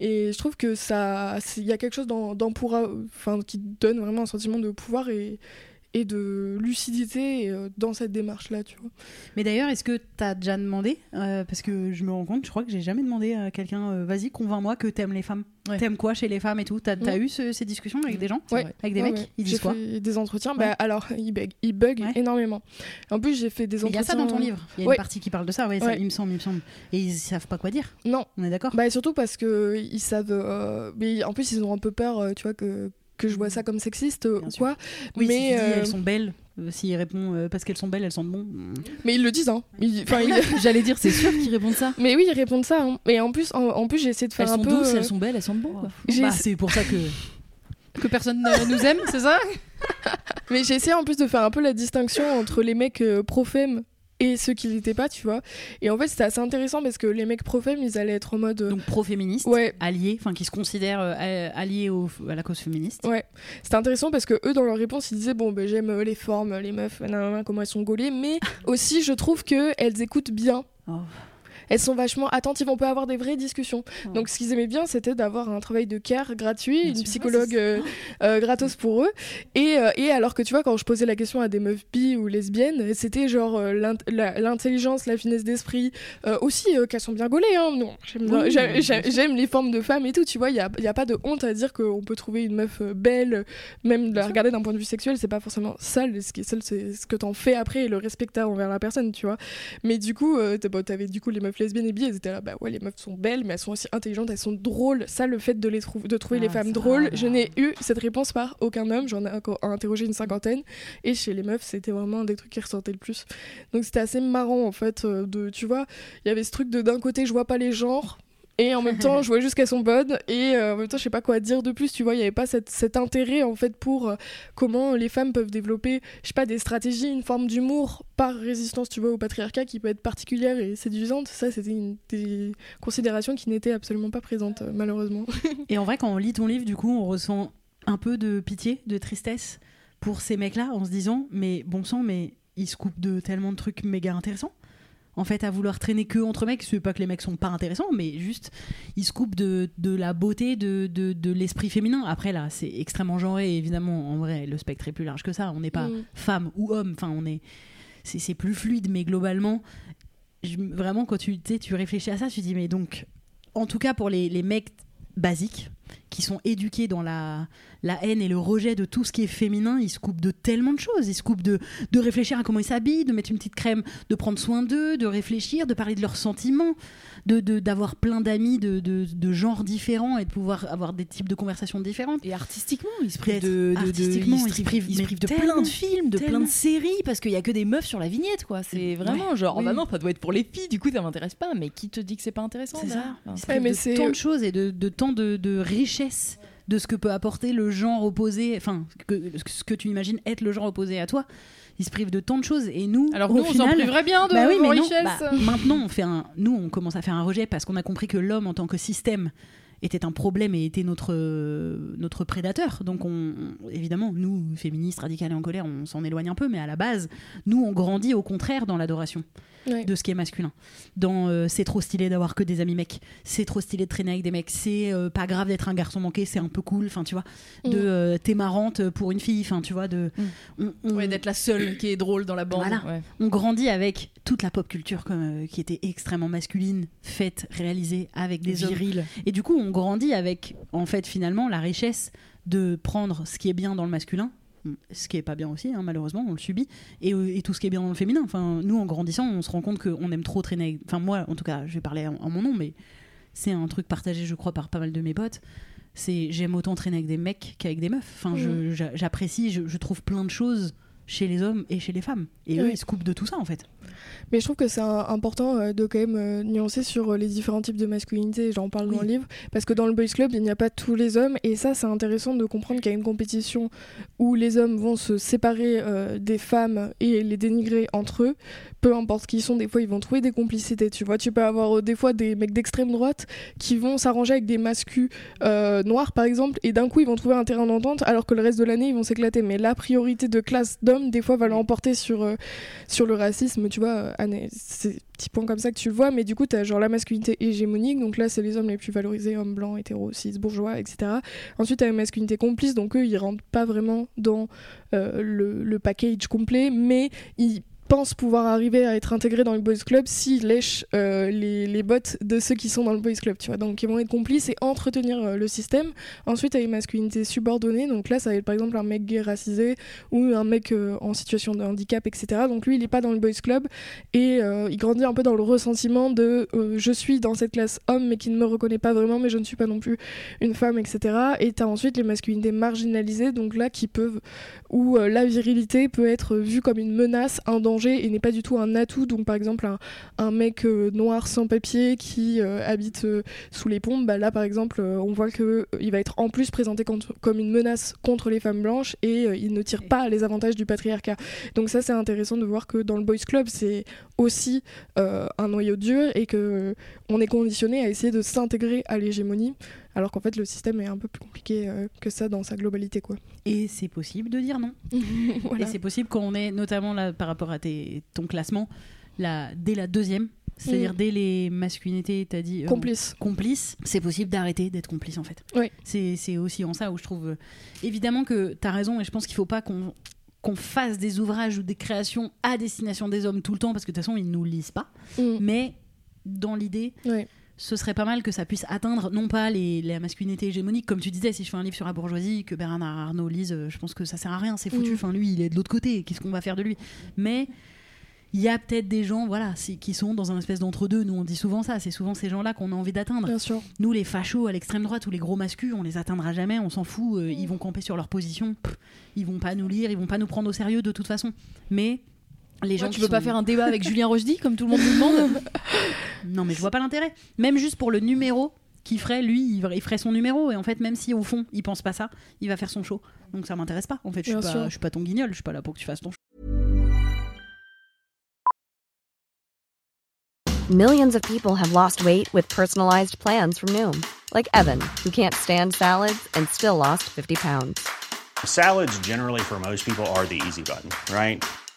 Et je trouve que ça. Il y a quelque chose dans, dans pourra- enfin, qui donne vraiment un sentiment de pouvoir et, et de lucidité euh, dans cette démarche-là, tu vois. Mais d'ailleurs, est-ce que t'as déjà demandé euh, Parce que je me rends compte, je crois que j'ai jamais demandé à quelqu'un, euh, vas-y, convainc-moi que t'aimes les femmes. Ouais. T'aimes quoi chez les femmes et tout? T'as eu ce- ces discussions avec des gens? Ouais. Avec des mecs? Ils disent quoi? des entretiens. Bah alors, ils bug, ils bug énormément. En plus, j'ai fait des Mais Il y entretiens. a ça dans ton livre. Il y a une partie qui parle de ça, ça, il me semble, il me semble. Et ils savent pas quoi dire. Non, On est d'accord? Bah surtout parce que ils savent, euh, mais en plus ils ont un peu peur, tu vois que que je vois ça comme sexiste euh, Bien ou sûr. quoi. Oui, mais si tu dis euh, elles sont belles, euh, s'il répond euh, parce qu'elles sont belles, elles sentent bon. mm. mais ils le disent hein. Ils- Enfin, *laughs* ils- j'allais dire c'est sûr qu'ils répondent ça mais oui ils répondent ça. Hein. Mais en plus en, en plus j'ai essayé de faire elles un sont peu. douces euh, elles sont belles elles sentent bon Bah, c'est pour ça que. *laughs* que personne ne nous aime c'est ça? *laughs* Mais j'ai essayé en plus de faire un peu la distinction entre les mecs euh, pro-femme et ceux qui l'étaient pas, tu vois. Et en fait c'était assez intéressant parce que les mecs pro-femme ils allaient être en mode. euh, Donc pro-féministe, Ouais. alliés, enfin qui se considèrent euh, alliés au- à la cause féministe. Ouais, c'était intéressant parce que eux dans leur réponse ils disaient bon ben j'aime euh, les formes, les meufs, nanana, comment elles sont gaulées, mais *laughs* aussi je trouve que elles écoutent bien. Oh. Elles sont vachement attentives, on peut avoir des vraies discussions. Donc ce qu'ils aimaient bien, c'était d'avoir un travail de care gratuit, Bien une sûr. psychologue euh, euh, gratos pour eux. Et, euh, et alors que tu vois, quand je posais la question à des meufs bi ou lesbiennes, c'était genre euh, la- l'intelligence, la, finesse d'esprit, aussi qu'elles sont bien gaulées. Hein. J'aime Oui, les formes de femmes et tout, tu vois, il n'y a, y a pas de honte à dire qu'on peut trouver une meuf belle, même de la regarder d'un point de vue sexuel, c'est pas forcément sale. Ce qui est sale, c'est ce que t'en fais après et le respect que t'as envers la personne, tu vois. Mais du coup, bon, t'avais du coup les meufs meufs lesbiennes et bi, elles étaient là, bah ouais, les meufs sont belles, mais elles sont aussi intelligentes, elles sont drôles. Ça, le fait de, les trou- de trouver Ah, les femmes ça, drôles, je n'ai eu cette réponse par aucun homme. J'en ai encore interrogé une cinquantaine. Et chez les meufs, c'était vraiment un des trucs qui ressortait le plus. Donc c'était assez marrant, en fait, euh, de, tu vois, il y avait ce truc de d'un côté, je vois pas les genres. Et en même temps, *laughs* je vois juste qu'elles sont bonnes. Et euh, en même temps, je sais pas quoi dire de plus. Tu vois, il y avait pas cette- cet intérêt en fait pour euh, comment les femmes peuvent développer, je sais pas, des stratégies, une forme d'humour par résistance, tu vois, au patriarcat qui peut être particulière et séduisante. Ça, c'était une des considérations qui n'étaient absolument pas présentes, euh, malheureusement. *laughs* Et en vrai, quand on lit ton livre, du coup, on ressent un peu de pitié, de tristesse pour ces mecs-là, en se disant, mais bon sang, mais ils se coupent de tellement de trucs méga intéressants. En fait, à vouloir traîner que entre mecs, c'est pas que les mecs sont pas intéressants, mais juste, ils se coupent de, de la beauté, de, de, de l'esprit féminin. Après, là, c'est extrêmement genré, évidemment, en vrai, le spectre est plus large que ça. On n'est pas Mm. femme ou homme, enfin, on est. C'est plus fluide, mais globalement, je- vraiment, quand tu, tu réfléchis à ça, tu te dis, mais donc, en tout cas pour les, les mecs basiques, qui sont éduqués dans la, la haine et le rejet de tout ce qui est féminin, ils se coupent de tellement de choses. Ils se coupent de, de réfléchir à comment ils s'habillent, de mettre une petite crème, de prendre soin d'eux, de réfléchir, de parler de leurs sentiments, de de- d'avoir plein d'amis de, de, de genres différents et de pouvoir avoir des types de conversations différentes. Et artistiquement, ils se privent de, artistiquement, ils se privent, ils se privent de plein de films, de plein de séries, parce qu'il y a que des meufs sur la vignette, quoi. C'est vraiment genre, oui. bah non, ça doit être pour les filles, du coup ça m'intéresse pas, mais qui te dit que c'est pas intéressant C'est ça. Enfin, Ouais, mais de tant de choses et de, de tant de, de richesse de ce que peut apporter le genre opposé, enfin, que, ce que tu imagines être le genre opposé à toi. Ils se privent de tant de choses et nous, Alors au nous, on s'en final, priverait bien de bah oui, mais non. Bah, maintenant, on fait un, nous, on commence à faire un rejet parce qu'on a compris que l'homme en tant que système était un problème et était notre euh, notre prédateur. Donc, on, on- évidemment, nous, féministes, radicales et en colère, on s'en éloigne un peu, mais à la base, nous, on grandit au contraire dans l'adoration Ouais. de ce qui est masculin. Dans euh, c'est trop stylé d'avoir que des amis mecs, c'est trop stylé de traîner avec des mecs, c'est euh, pas grave d'être un garçon manqué, c'est un peu cool, enfin tu vois, de Mm. euh, t'es marrante pour une fille, enfin tu vois, de on, on- Ouais, d'être la seule qui est drôle dans la bande. Voilà. ouais. on grandit avec toute la pop culture comme, euh, qui était extrêmement masculine, faite, réalisée avec des hommes. Viril. Et du coup, on grandit avec, en fait, finalement, la richesse de prendre ce qui est bien dans le masculin, ce qui est pas bien aussi, hein, malheureusement, on le subit, et, euh, et tout ce qui est bien dans le féminin. Enfin, nous, en grandissant, on se rend compte qu'on aime trop traîner. Enfin, moi, en tout cas, je vais parler en, en mon nom, mais c'est un truc partagé, je crois, par pas mal de mes potes. C'est j'aime autant traîner avec des mecs qu'avec des meufs. Enfin, j'apprécie, je, je trouve plein de choses chez les hommes et chez les femmes. Et eux, ils se coupent de tout ça, en fait. Mais je trouve que c'est important euh, de quand même euh, nuancer sur euh, les différents types de masculinité, j'en parle dans le livre, parce que dans le Boys Club, il n'y a pas tous les hommes, et ça c'est intéressant de comprendre qu'il y a une compétition où les hommes vont se séparer euh, des femmes et les dénigrer entre eux, peu importe qui ils sont, des fois ils vont trouver des complicités, tu vois, tu peux avoir euh, des fois des mecs d'extrême droite qui vont s'arranger avec des mascus euh, noirs par exemple, et d'un coup ils vont trouver un terrain d'entente, alors que le reste de l'année ils vont s'éclater, mais la priorité de classe d'hommes des fois va l'emporter sur... sur le racisme, tu vois, euh, c'est petit point comme ça que tu le vois, mais du coup, tu as genre la masculinité hégémonique, donc là, c'est les hommes les plus valorisés, hommes blancs, hétéros, cis, bourgeois, etc. Ensuite, tu as la masculinité complice, donc eux, ils rentrent pas vraiment dans euh, le, le package complet, mais ils pensent pouvoir arriver à être intégrés dans le boys club s'ils lèchent euh, les, les bottes de ceux qui sont dans le boys club, tu vois. Donc ils vont être complices et entretenir euh, le système. Ensuite, tu as les masculinités subordonnées, donc là, ça va être par exemple un mec gay racisé ou un mec euh, en situation de handicap, etc. Donc lui, il est pas dans le boys club et il grandit un peu dans le ressentiment de je suis dans cette classe homme mais qui ne me reconnaît pas vraiment, mais je ne suis pas non plus une femme, etc. Et tu as ensuite les masculinités marginalisées, donc là qui peuvent où la virilité peut être vue comme une menace, un danger et n'est pas du tout un atout. Donc par exemple un, un mec euh, noir sans papier qui euh, habite euh, sous les pompes, bah là par exemple on voit que euh, il va être en plus présenté contre- comme une menace contre les femmes blanches et il ne tire pas les avantages du patriarcat. Donc ça c'est intéressant de voir que dans le boys club c'est aussi un noyau dur et que euh, on est conditionné à essayer de s'intégrer à l'hégémonie alors qu'en fait le système est un peu plus compliqué euh, que ça dans sa globalité quoi. Et c'est possible de dire non. *laughs* Voilà. Et c'est possible quand on est, notamment là, par rapport à tes- ton classement, dès la deuxième, c'est-à-dire Mm. dès les masculinités, t'as dit. euh, Complice. complice, c'est possible d'arrêter d'être complice en fait. Oui. C'est aussi en ça où je trouve. euh, évidemment que t'as raison et je pense qu'il faut pas qu'on qu'on fasse des ouvrages ou des créations à destination des hommes tout le temps parce que de toute façon ils nous lisent pas. Mm. Mais dans l'idée, Ouais. Ce serait pas mal que ça puisse atteindre non pas les, la masculinité hégémonique comme tu disais si je fais un livre sur la bourgeoisie que Bernard Arnault lise euh, je pense que ça sert à rien c'est foutu Mm. enfin lui il est de l'autre côté qu'est-ce qu'on va faire de lui? Mais il y a peut-être des gens voilà qui sont dans un espèce d'entre-deux. Nous, on dit souvent ça. C'est souvent ces gens-là qu'on a envie d'atteindre. Nous, les fachos à l'extrême droite ou les gros mascus, on les atteindra jamais, on s'en fout. euh, ils vont camper sur leur position. Pff, ils vont pas nous lire, ils vont pas nous prendre au sérieux de toute façon. Mais les gens tu qui veux pas sont- faire un débat avec *laughs* Julien Rochdy comme tout le monde nous demande? Non, mais je vois pas l'intérêt. Même juste pour le numéro qui ferait, lui, il ferait son numéro. Et en fait, même si au fond, il pense pas ça, il va faire son show. Donc ça m'intéresse pas. En fait, je suis pas, sûr. je suis pas ton guignol. Je suis pas là pour que tu fasses ton show. Millions of people have lost weight with personalized plans from Noom, like Evan, who can't stand salads and still lost 50 pounds. Salads, generally, for most people, are the easy button, right?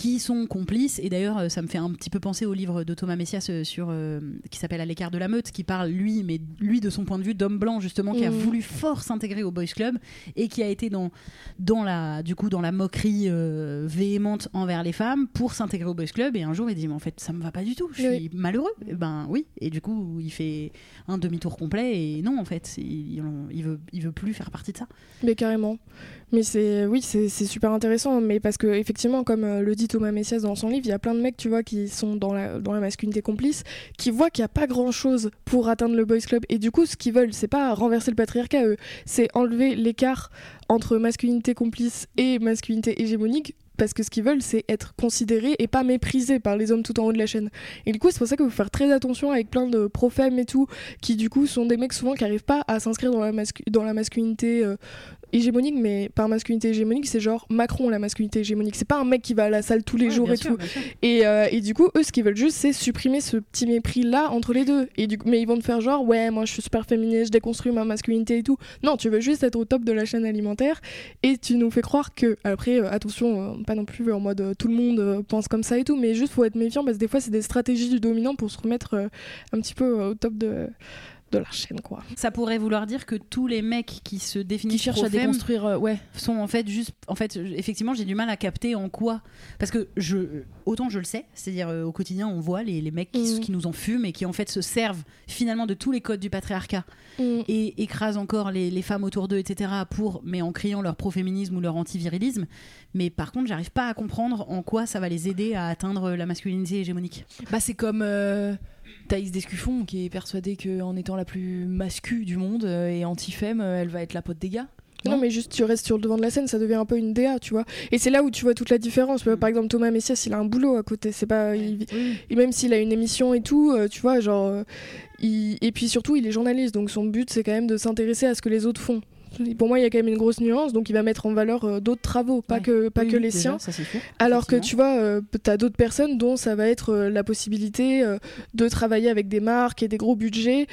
qui sont complices. Et d'ailleurs, euh, ça me fait un petit peu penser au livre de Thomas Messias euh, sur, euh, qui s'appelle À l'écart de la meute, qui parle, lui, mais lui de son point de vue d'homme blanc, justement, qui a Mhm. voulu fort s'intégrer au Boys Club et qui a été dans, dans, la, du coup, dans la moquerie euh, véhémente envers les femmes pour s'intégrer au Boys Club. Et un jour, il dit Mais en fait, ça me va pas du tout, je suis Oui. malheureux. Et ben oui. Et du coup, il fait un demi-tour complet. Et non, en fait, il, il, il veut, il veut plus faire partie de ça. Mais carrément. Mais c'est oui, c'est super intéressant. Mais parce que effectivement, comme euh, le dit Thomas Messias dans son livre, il y a plein de mecs, tu vois, qui sont dans la, dans la masculinité complice, qui voient qu'il n'y a pas grand chose pour atteindre le boys club. Et du coup, ce qu'ils veulent, c'est pas renverser le patriarcat, eux, c'est enlever l'écart entre masculinité complice et masculinité hégémonique. Parce que ce qu'ils veulent, c'est être considérés et pas méprisés par les hommes tout en haut de la chaîne. Et du coup, c'est pour ça qu'il faut faire très attention avec plein de profèmes et tout, qui du coup sont des mecs souvent qui n'arrivent pas à s'inscrire dans dans la masculinité euh, hégémonique, mais par masculinité hégémonique, c'est genre Macron la masculinité hégémonique. C'est pas un mec qui va à la salle tous les Ouais, jours et sûr, tout. Et, euh, et du coup, eux, ce qu'ils veulent juste, c'est supprimer ce petit mépris là entre les deux. Et du coup, mais ils vont te faire genre, ouais, moi je suis super féministe, je déconstruis ma masculinité et tout. Non, tu veux juste être au top de la chaîne alimentaire et tu nous fais croire que, après, euh, attention, euh, pas non plus en mode tout le monde pense comme ça et tout, mais juste faut être méfiant parce que des fois, c'est des stratégies du dominant pour se remettre un petit peu au top de, de la chaîne, quoi. Ça pourrait vouloir dire que tous les mecs qui se qui définissent cherche à pro-femme déconstruire euh, ouais sont en fait juste en fait effectivement j'ai du mal à capter en quoi parce que je autant je le sais c'est-à-dire euh, au quotidien on voit les, les mecs qui, Mhm. qui nous en fument et qui en fait se servent finalement de tous les codes du patriarcat Mm. et écrasent encore les, les femmes autour d'eux etc pour mais en criant leur pro-féminisme ou leur anti-virilisme mais par contre j'arrive pas à comprendre en quoi ça va les aider à atteindre la masculinité hégémonique Bah, c'est comme euh, Thaïs Descuffon qui est persuadée qu'en étant la plus mascu du monde euh, et anti-femme, euh, elle va être la pote des gars. Non, mais juste tu restes sur le devant de la scène, ça devient un peu une DA, tu vois. Et c'est là où tu vois toute la différence. Par exemple, Thomas Messias, il a un boulot à côté. C'est pas, il- et même s'il a une émission et tout, euh, tu vois, genre, il- et puis surtout, il est journaliste, donc son but c'est quand même de s'intéresser à ce que les autres font. Pour moi, il y a quand même une grosse nuance, donc il va mettre en valeur euh, d'autres travaux, pas Ouais. que pas Oui, que oui, les déjà, siens. ça c'est sûr Alors que tu vois, euh, t'as d'autres personnes dont ça va être euh, la possibilité euh, de travailler avec des marques et des gros budgets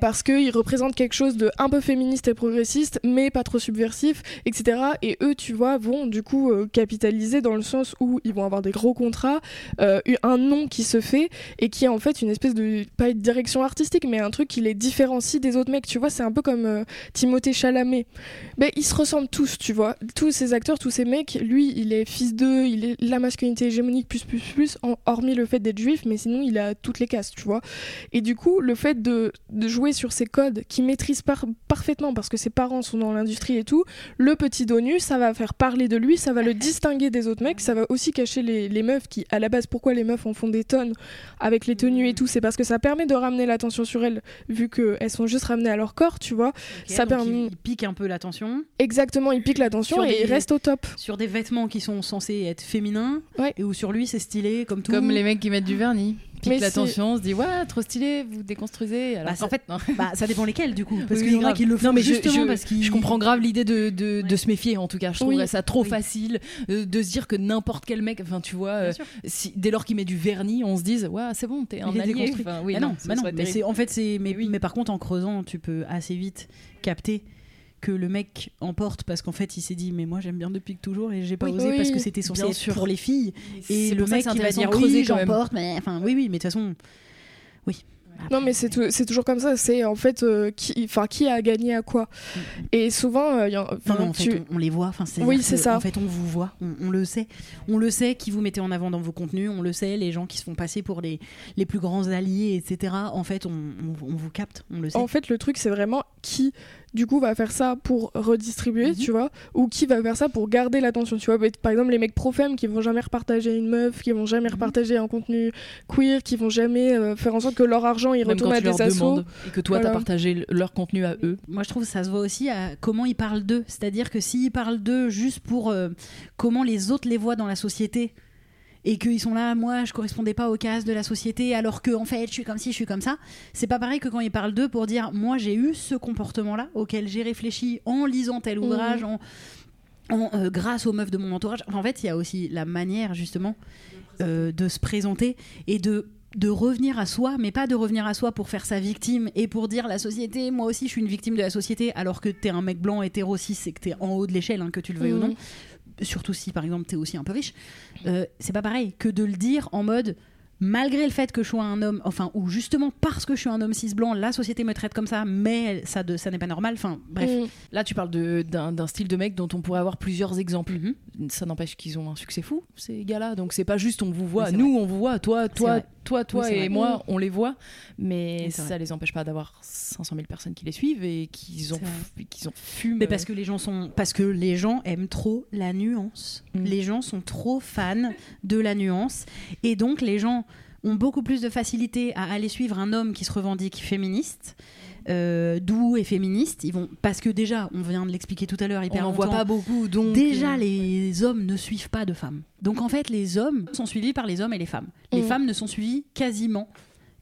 parce qu'ils représentent quelque chose de un peu féministe et progressiste, mais pas trop subversif, etc. Et eux, tu vois, vont du coup capitaliser dans le sens où ils vont avoir des gros contrats, un nom qui se fait et qui est en fait une espèce de pas une direction artistique, mais un truc qui les différencie des autres mecs. Tu vois, c'est un peu comme Timothée Chalamet. Ben, ils se ressemblent tous, tu vois. Tous ces acteurs, tous ces mecs, lui, il est fils d'eux, il est la masculinité hégémonique plus plus plus, en- hormis le fait d'être juif, mais sinon il a toutes les castes, tu vois. Et du coup, le fait de, de jouer sur ces codes qu'il maîtrise par- parfaitement parce que ses parents sont dans l'industrie et tout, le petit Donu, ça va faire parler de lui, ça va le distinguer des autres mecs, ça va aussi cacher les, les meufs qui, à la base, pourquoi les meufs en font des tonnes avec les tenues et tout, c'est parce que ça permet de ramener l'attention sur elles, vu qu'elles sont juste ramenées à leur corps, tu vois. Ça permet- pique un peu l'attention Exactement, il pique l'attention et des- il reste au top. sur des vêtements qui sont censés être féminins Ouais. et où sur lui c'est stylé comme tout Comme les mecs qui mettent du vernis. Pique l'attention, on se dit, ouais, trop stylé, vous déconstruisez. Alors Bah, ça- en fait, non. bah ça dépend lesquels du coup *laughs* parce Oui, qu'il y en a grave. qui le font non, mais je- justement je, parce qu'ils je comprends grave l'idée de, de, se méfier en tout cas. Je Oui. trouverais ça trop Oui. facile euh, de se dire que n'importe quel mec, enfin tu vois, euh, si, dès lors qu'il met du vernis, on se dise, ouais, c'est bon, t'es un allié. Enfin, oui, Bah non, bah non, serait mais terrible. c'est en fait c'est mais, Mais oui. mais par contre en creusant tu peux assez vite capter que le mec emporte parce qu'en fait il s'est dit mais moi j'aime bien depuis toujours et j'ai pas Oui. osé Oui, parce que c'était censé être pour les filles et le mec qui va dire oui j'emporte mais enfin oui oui mais de toute façon Non, mais c'est tou- c'est toujours comme ça. C'est en fait euh, qui, qui a gagné à quoi. Et souvent, euh, y a- Non, enfin, mais en tu- fait, on, on les voit. Enfin, Oui, c'est ça. En fait, on vous voit, on, on le sait. On le sait qui vous mettez en avant dans vos contenus. On le sait, les gens qui se font passer pour les, les plus grands alliés, etc. En fait, on, on- on vous capte, on le sait. En fait, le truc, c'est vraiment qui, du coup, va faire ça pour redistribuer, Mhm. tu vois, ou qui va faire ça pour garder l'attention, tu vois. Par exemple, les mecs pro-femme qui vont jamais repartager une meuf, qui vont jamais Mhm. repartager un contenu queer, qui vont jamais euh, faire en sorte que leur argent, il Même retourne quand à tu des assos. et que toi, Voilà. t'as partagé leur contenu à eux. Moi, je trouve que ça se voit aussi à comment ils parlent d'eux. C'est-à-dire que s'ils parlent d'eux juste pour euh, comment les autres les voient dans la société et qu'ils sont là, moi, je correspondais pas aux cases de la société, alors que en fait, je suis comme ci, je suis comme ça. C'est pas pareil que quand ils parlent d'eux pour dire, moi, j'ai eu ce comportement-là auquel j'ai réfléchi en lisant tel ouvrage, en, en, euh, grâce aux meufs de mon entourage. Enfin, en fait, il y a aussi la manière justement euh, de se présenter et de de revenir à soi, mais pas de revenir à soi pour faire sa victime et pour dire la société, moi aussi je suis une victime de la société, alors que t'es un mec blanc hétéro cis et que t'es en haut de l'échelle, hein, que tu le veuilles ou Mhm. non. Surtout si par exemple t'es aussi un peu riche. Euh, c'est pas pareil que de le dire en mode malgré le fait que je sois un homme, enfin, ou justement parce que je suis un homme cis blanc, la société me traite comme ça, mais ça, de, ça n'est pas normal. Enfin, bref. Mm. Là, tu parles d'un style de mec dont on pourrait avoir plusieurs exemples. Mhm. Ça n'empêche qu'ils ont un succès fou, ces gars-là. Donc c'est pas juste on vous voit, nous on vous voit, toi, toi, toi, toi Oui, et vrai. moi, on les voit. Mais ça vrai. les empêche pas d'avoir 500 000 personnes qui les suivent et qu'ils ont, qu'ils ont fume. Mais parce que les gens sont, parce que les gens aiment trop la nuance. Mm. Les gens sont trop fans de la nuance, et donc les gens ont beaucoup plus de facilité à aller suivre un homme qui se revendique féministe. Euh, doux et féministe, ils vont parce que déjà, on vient de l'expliquer tout à l'heure, on hyper n'en voit pas beaucoup. Donc Déjà, euh, les hommes ne suivent pas de femmes. Donc en fait, les hommes sont suivis par les hommes et les femmes. Les Mm. femmes ne sont suivies quasiment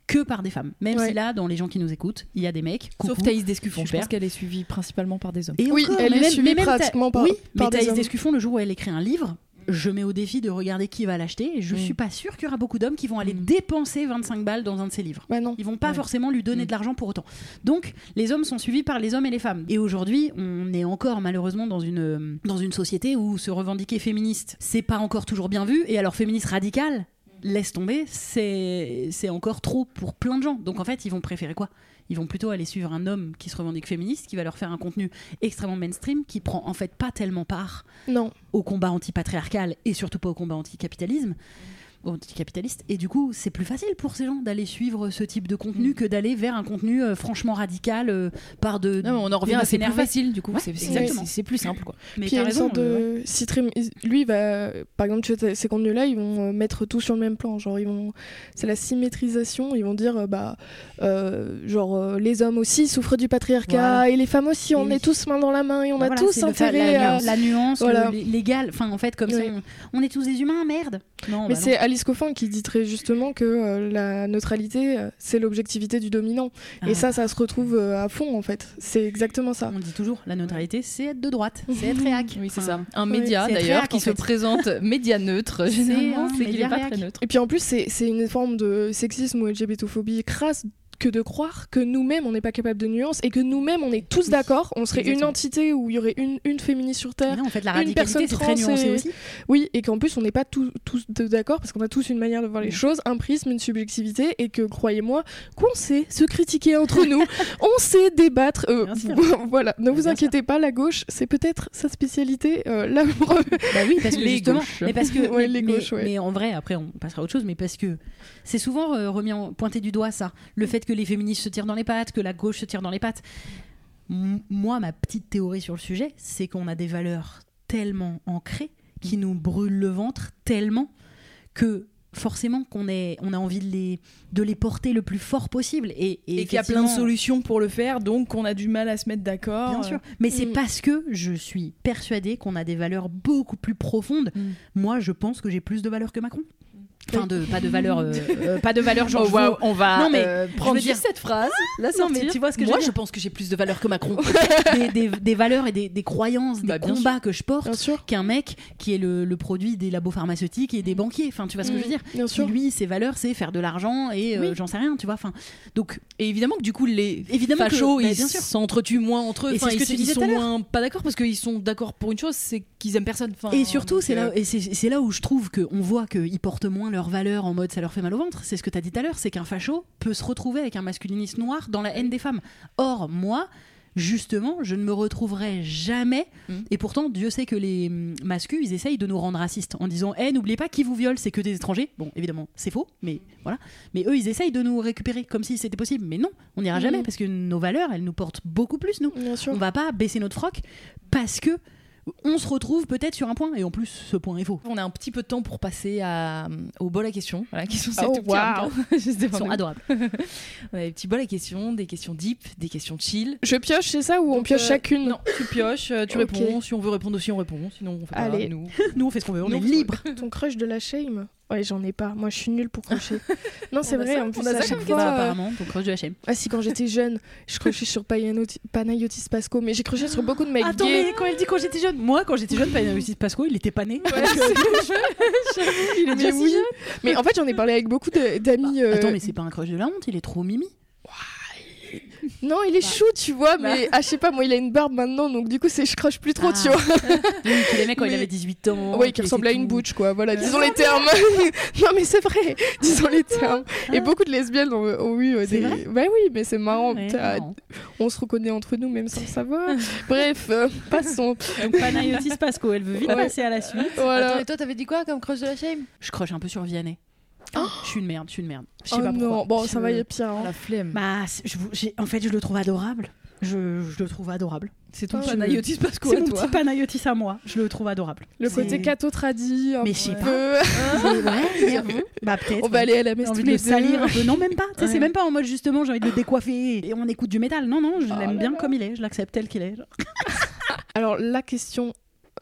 que par des femmes. Même Ouais. si là, dans les gens qui nous écoutent, il y a des mecs. Sauf. Thaïs Descuffon, je pense qu'elle est suivie principalement par des hommes. Et Oui, encore, elle est même- suivie même pratiquement Ta- par- oui, par mais des Thaïs hommes. Descuffon, le jour où elle écrit un livre, je mets au défi de regarder qui va l'acheter. Et je Mm. suis pas sûre qu'il y aura beaucoup d'hommes qui vont aller Mm. dépenser 25 balles dans un de ses livres. Bah non. Ils vont pas Ouais. forcément lui donner Mm. de l'argent pour autant. Donc, les hommes sont suivis par les hommes et les femmes. Et aujourd'hui, on est encore malheureusement dans une, dans une société où se revendiquer féministe, c'est pas encore toujours bien vu. Et alors, féministe radical, laisse tomber, c'est encore trop pour plein de gens. Donc, en fait, ils vont préférer quoi? Ils vont plutôt aller suivre un homme qui se revendique féministe, qui va leur faire un contenu extrêmement mainstream, qui prend en fait pas tellement part Non. au combat antipatriarcal et surtout pas au combat anticapitalisme anticapitaliste et du coup c'est plus facile pour ces gens d'aller suivre ce type de contenu Mm. que d'aller vers un contenu euh, franchement radical euh, par de Non, mais on en revient à c'est plus facile du coup. Ouais, c'est exactement. plus simple quoi. mais Puis il y a une raison sorte euh, de. si très- Lui, va. Par exemple, tu vois, ces contenus-là, ils vont mettre tout sur le même plan. Genre, ils vont. C'est la symétrisation. Ils vont dire, bah. euh, genre, les hommes aussi souffrent du patriarcat. Voilà. Et les femmes aussi. On Et- est tous main dans la main. Et on bah a voilà, tous intérêt la, à. la nuance Voilà. le- l'égal enfin en fait comme Oui. ça on, on est tous des humains merde non Mais bah c'est Alice Coffin qui dit très justement que euh, la neutralité, euh, c'est l'objectivité du dominant. Ah. Et ça, ça se retrouve euh, à fond, en fait. C'est exactement ça. on dit toujours la neutralité c'est être de droite c'est être réac Oui, c'est ça. Un média d'ailleurs qui en se présente *laughs* média neutre. C'est Généralement, c'est qu'il média est pas réac. très neutre. Et puis en plus, c'est c'est une forme de sexisme ou LGBTophobie crasse que de croire que nous-mêmes, on n'est pas capable de nuance et que nous-mêmes, on est tous d'accord. On serait une entité où il y aurait une, une féministe sur Terre. non, en fait la une personne très trans nuancé et- aussi Oui, et qu'en plus, on n'est pas tous, tous d'accord parce qu'on a tous une manière de voir les Mm. choses, un prisme, une subjectivité, et que, croyez-moi, qu'on sait se critiquer entre *laughs* nous, on sait débattre. euh, *laughs* voilà, ne vous Bien inquiétez pas, la gauche, c'est peut-être sa spécialité. euh, Bah oui, parce que Les justement, gauches. mais parce que, *laughs* Ouais, mais, les mais- gauches, ouais. mais en vrai, après on passera à autre chose, mais parce que c'est souvent euh, remis en, pointé du doigt ça, le fait que les féministes se tirent dans les pattes, que la gauche se tire dans les pattes. Moi, ma petite théorie sur le sujet, c'est qu'on a des valeurs tellement ancrées qui nous brûlent le ventre tellement que forcément qu'on est, on a envie de les, de les porter le plus fort possible et, Et qu'il y a plein de solutions pour le faire, donc on a du mal à se mettre d'accord. Bien sûr. Mais c'est Mm. parce que je suis persuadée qu'on a des valeurs beaucoup plus profondes. Mm. Moi, je pense que j'ai plus de valeurs que Macron. Enfin, de, pas de valeurs, euh, *laughs* euh, pas de valeurs genre. Oh, on va Non, mais euh, je prendre veux dire- cette phrase, la Non, mais tu vois ce que Moi, je pense que j'ai plus de valeur que Macron. *laughs* des, des- des valeurs et des, des croyances, des Bah, combats que je porte qu'un mec qui est le, le produit des labos pharmaceutiques et des banquiers. Enfin, tu vois ce que je veux dire Bien sûr. lui, ses valeurs, c'est faire de l'argent et euh, Oui. j'en sais rien, tu vois. Enfin, donc, Et évidemment que du coup, les Évidemment que- fachos, bah, ils sûr. s'entretuent moins entre eux. Et Enfin, ce ils, que tu ils disais sont tout à l'heure. moins pas d'accord parce qu'ils sont d'accord pour une chose, c'est qu'ils aiment personne. Enfin, Et surtout, c'est euh, là, et c'est là où je trouve qu'on voit qu'ils portent moins leurs valeurs en mode ça leur fait mal au ventre. C'est ce que tu as dit tout à l'heure, c'est qu'un facho peut se retrouver avec un masculiniste noir dans la haine des femmes. Or, moi, justement, je ne me retrouverai jamais. Mm. Et pourtant, Dieu sait que les hum, mascus, ils essayent de nous rendre racistes en disant Eh, n'oubliez pas qui vous viole, c'est que des étrangers. Bon, évidemment, c'est faux, mais voilà. Mais eux, ils essayent de nous récupérer comme si c'était possible. Mais non, on n'ira Mm. jamais parce que nos valeurs, elles nous portent beaucoup plus, nous. Bien sûr. On va pas baisser notre froc parce que on se retrouve peut-être sur un point et en plus ce point est faux. On a un petit peu de temps pour passer à, au bol à questions. Voilà, question c'est Oh, tout petit, waouh. en même temps. Juste Ils sont adorables. *laughs* On a des petits bols à questions, des questions deep, des questions chill. Je pioche, c'est ça ou on Donc, pioche euh, chacune Non, tu pioches, euh, tu réponds. Si on veut répondre aussi, on répond. Sinon, on fait pas. Allez. Nous. Nous on fait ce qu'on veut, on Nous, est on libre. Ton crush de la shame Ouais, j'en ai pas. Moi, je suis nulle pour crocher. *laughs* non, c'est vrai. ça, en plus, on a à ça chaque comme fois. Euh, apparemment, ton crush de HM. Ah si, quand j'étais jeune, je crochais sur Panayotis, Panayotis Pasco, mais j'ai croché sur beaucoup de mecs Attends, gays. mais quand elle dit quand j'étais jeune, moi quand j'étais jeune, Panayotis Pasco, il était pas né. Ouais, *laughs* Il est mais oui. Mais en fait, j'en ai parlé avec beaucoup d'amis. euh, Attends, mais c'est pas un crush de la honte, il est trop mimi. *laughs* Non, il est chou, tu vois, mais ah, je sais pas, moi, il a une barbe maintenant, donc du coup, c'est je croche plus trop, Ah. tu vois. *laughs* Oui, qu'il aimait quand il avait 18 ans. Oui, qui ressemble à une butch, quoi. Voilà, disons les termes. *laughs* non, mais c'est vrai, disons les termes. Et beaucoup de lesbiennes ont, ont eu euh, des. vrai Bah oui, mais c'est marrant. Ouais. On se reconnaît entre nous, même sans le savoir. Bref, euh, passons. Donc Panayotis Pasco, elle veut vite Ouais. passer à la suite. Voilà. Attends, et toi, t'avais dit quoi comme crush de la shame? Je croche un peu sur Vianney. Je suis une merde, je suis une merde. Je sais Oh pas pourquoi. non, bon, ça va, il y a pire. hein. La flemme. Bah, c'est- je en fait, je le trouve adorable. Je, je le trouve adorable. c'est ton Ah, Panayotis Pasco C'est à mon petit Panayotis à moi. Je le trouve adorable. Le C'est- côté cato tradi, un Mais je sais peu. *laughs* Ouais, j'avoue. Bah peut-être. On va aller à la messe tous de le les deux. salir un peu. Non, même pas. Ouais. C'est même pas en mode justement, j'ai envie de le décoiffer et on écoute du métal. Non, non, je Oh l'aime bien comme il est. Je l'accepte tel qu'il est. *laughs* Alors, la question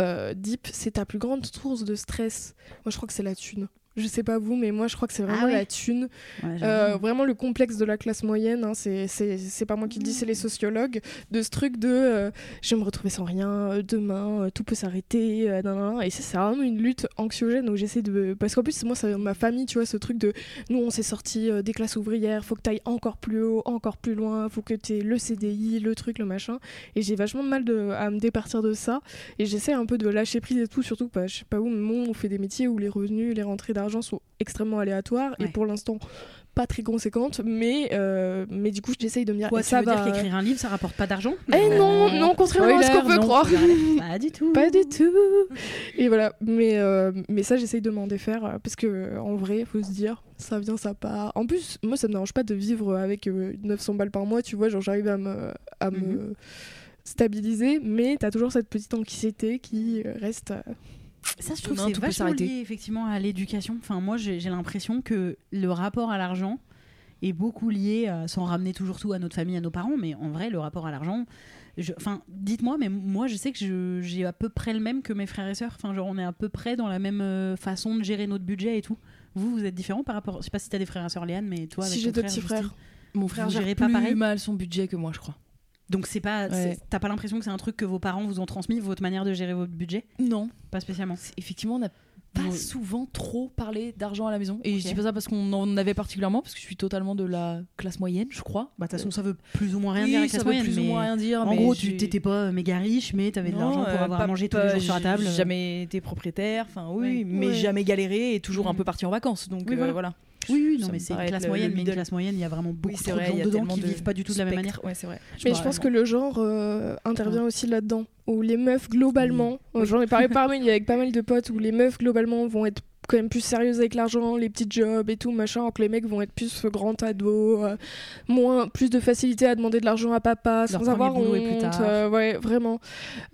euh, deep, c'est ta plus grande source de stress. Moi, je crois que c'est la thune. Je sais pas vous, mais moi, je crois que c'est vraiment Ah ouais la thune. Ouais, Euh, vraiment le complexe de la classe moyenne, hein, c'est- pas moi qui le dis, c'est les sociologues, de ce truc de euh, je vais me retrouver sans rien, euh, demain tout peut s'arrêter, et c'est vraiment une lutte anxiogène où j'essaie de... Parce qu'en plus moi c'est ma famille, tu vois, ce truc de nous on s'est sorti des classes ouvrières, faut que t'ailles encore plus haut, encore plus loin, faut que t'aies le CDI, le truc, le machin, et j'ai vachement de mal de, à me départir de ça, et j'essaie un peu de lâcher prise et tout, surtout que bah, je sais pas où, mais on fait des métiers où les revenus, les rentrées d'argent sont extrêmement aléatoires, et pour l'instant pas très conséquente, mais, euh, mais du coup, j'essaye de me dire, Quoi, et tu ça veux dire va. qu'écrire un livre, ça rapporte pas d'argent Eh non, non, contrairement à ce qu'on Spoiler, peut non. croire. *laughs* Pas du tout. Pas du tout. Et voilà, mais, euh, mais ça, j'essaye de m'en défaire euh, parce que euh, en vrai, faut se dire, ça vient, ça part. En plus, moi, ça me dérange pas de vivre avec euh, 900 balles par mois, tu vois, genre j'arrive à me, à me Mhm. stabiliser, mais t'as toujours cette petite anxiété qui euh, reste. Euh, Ça, je trouve que c'est vachement lié effectivement à l'éducation. Enfin, moi, j'ai j'ai l'impression que le rapport à l'argent est beaucoup lié, à, sans ramener toujours tout à notre famille, à nos parents, mais en vrai, le rapport à l'argent. Enfin, dites-moi, mais moi, je sais que j'ai à peu près le même que mes frères et sœurs. Enfin, genre, on est à peu près dans la même euh, façon de gérer notre budget et tout. Vous, vous êtes différents par rapport. Je sais pas si t'as des frères et sœurs, Léane, mais toi, Si avec j'ai ton deux petits frères. Mon frère gère pas plus pareil? mal son budget que moi, je crois. Donc, c'est pas. Ouais. T'as pas l'impression que c'est un truc que vos parents vous ont transmis, votre manière de gérer votre budget? Non. Pas spécialement. Effectivement, on n'a pas Ouais. souvent trop parlé d'argent à la maison. Et je dis pas ça parce qu'on en avait particulièrement, parce que je suis totalement de la classe moyenne, je crois. Bah, de toute façon, ça veut plus ou moins rien Oui, dire ça veut moyenne. plus ou moins rien dire. En mais gros, tu t'étais pas méga riche, mais t'avais de l'argent pour euh, avoir à pas- manger tous les jours sur la table. Jamais été propriétaire, enfin oui, Ouais. mais jamais galéré et toujours un Mhm. peu parti en vacances. Donc Oui, euh, voilà. voilà. Oui, oui, non, mais c'est une classe moyenne, le mais une classe moyenne, il y a vraiment beaucoup Oui, c'est trop vrai, de y gens a dedans qui de vivent pas du tout de la même manière. spectre. Ouais, c'est vrai. Mais je pense que le genre euh, intervient aussi là-dedans, où les meufs globalement, euh, j'en ai parlé parmi avec pas mal de potes, où les meufs globalement vont être quand même plus sérieuses avec l'argent, les petits jobs et tout machin, alors que les mecs vont être plus grand ado, euh, moins plus de facilité à demander de l'argent à papa sans avoir honte, plus tard. euh, ouais vraiment.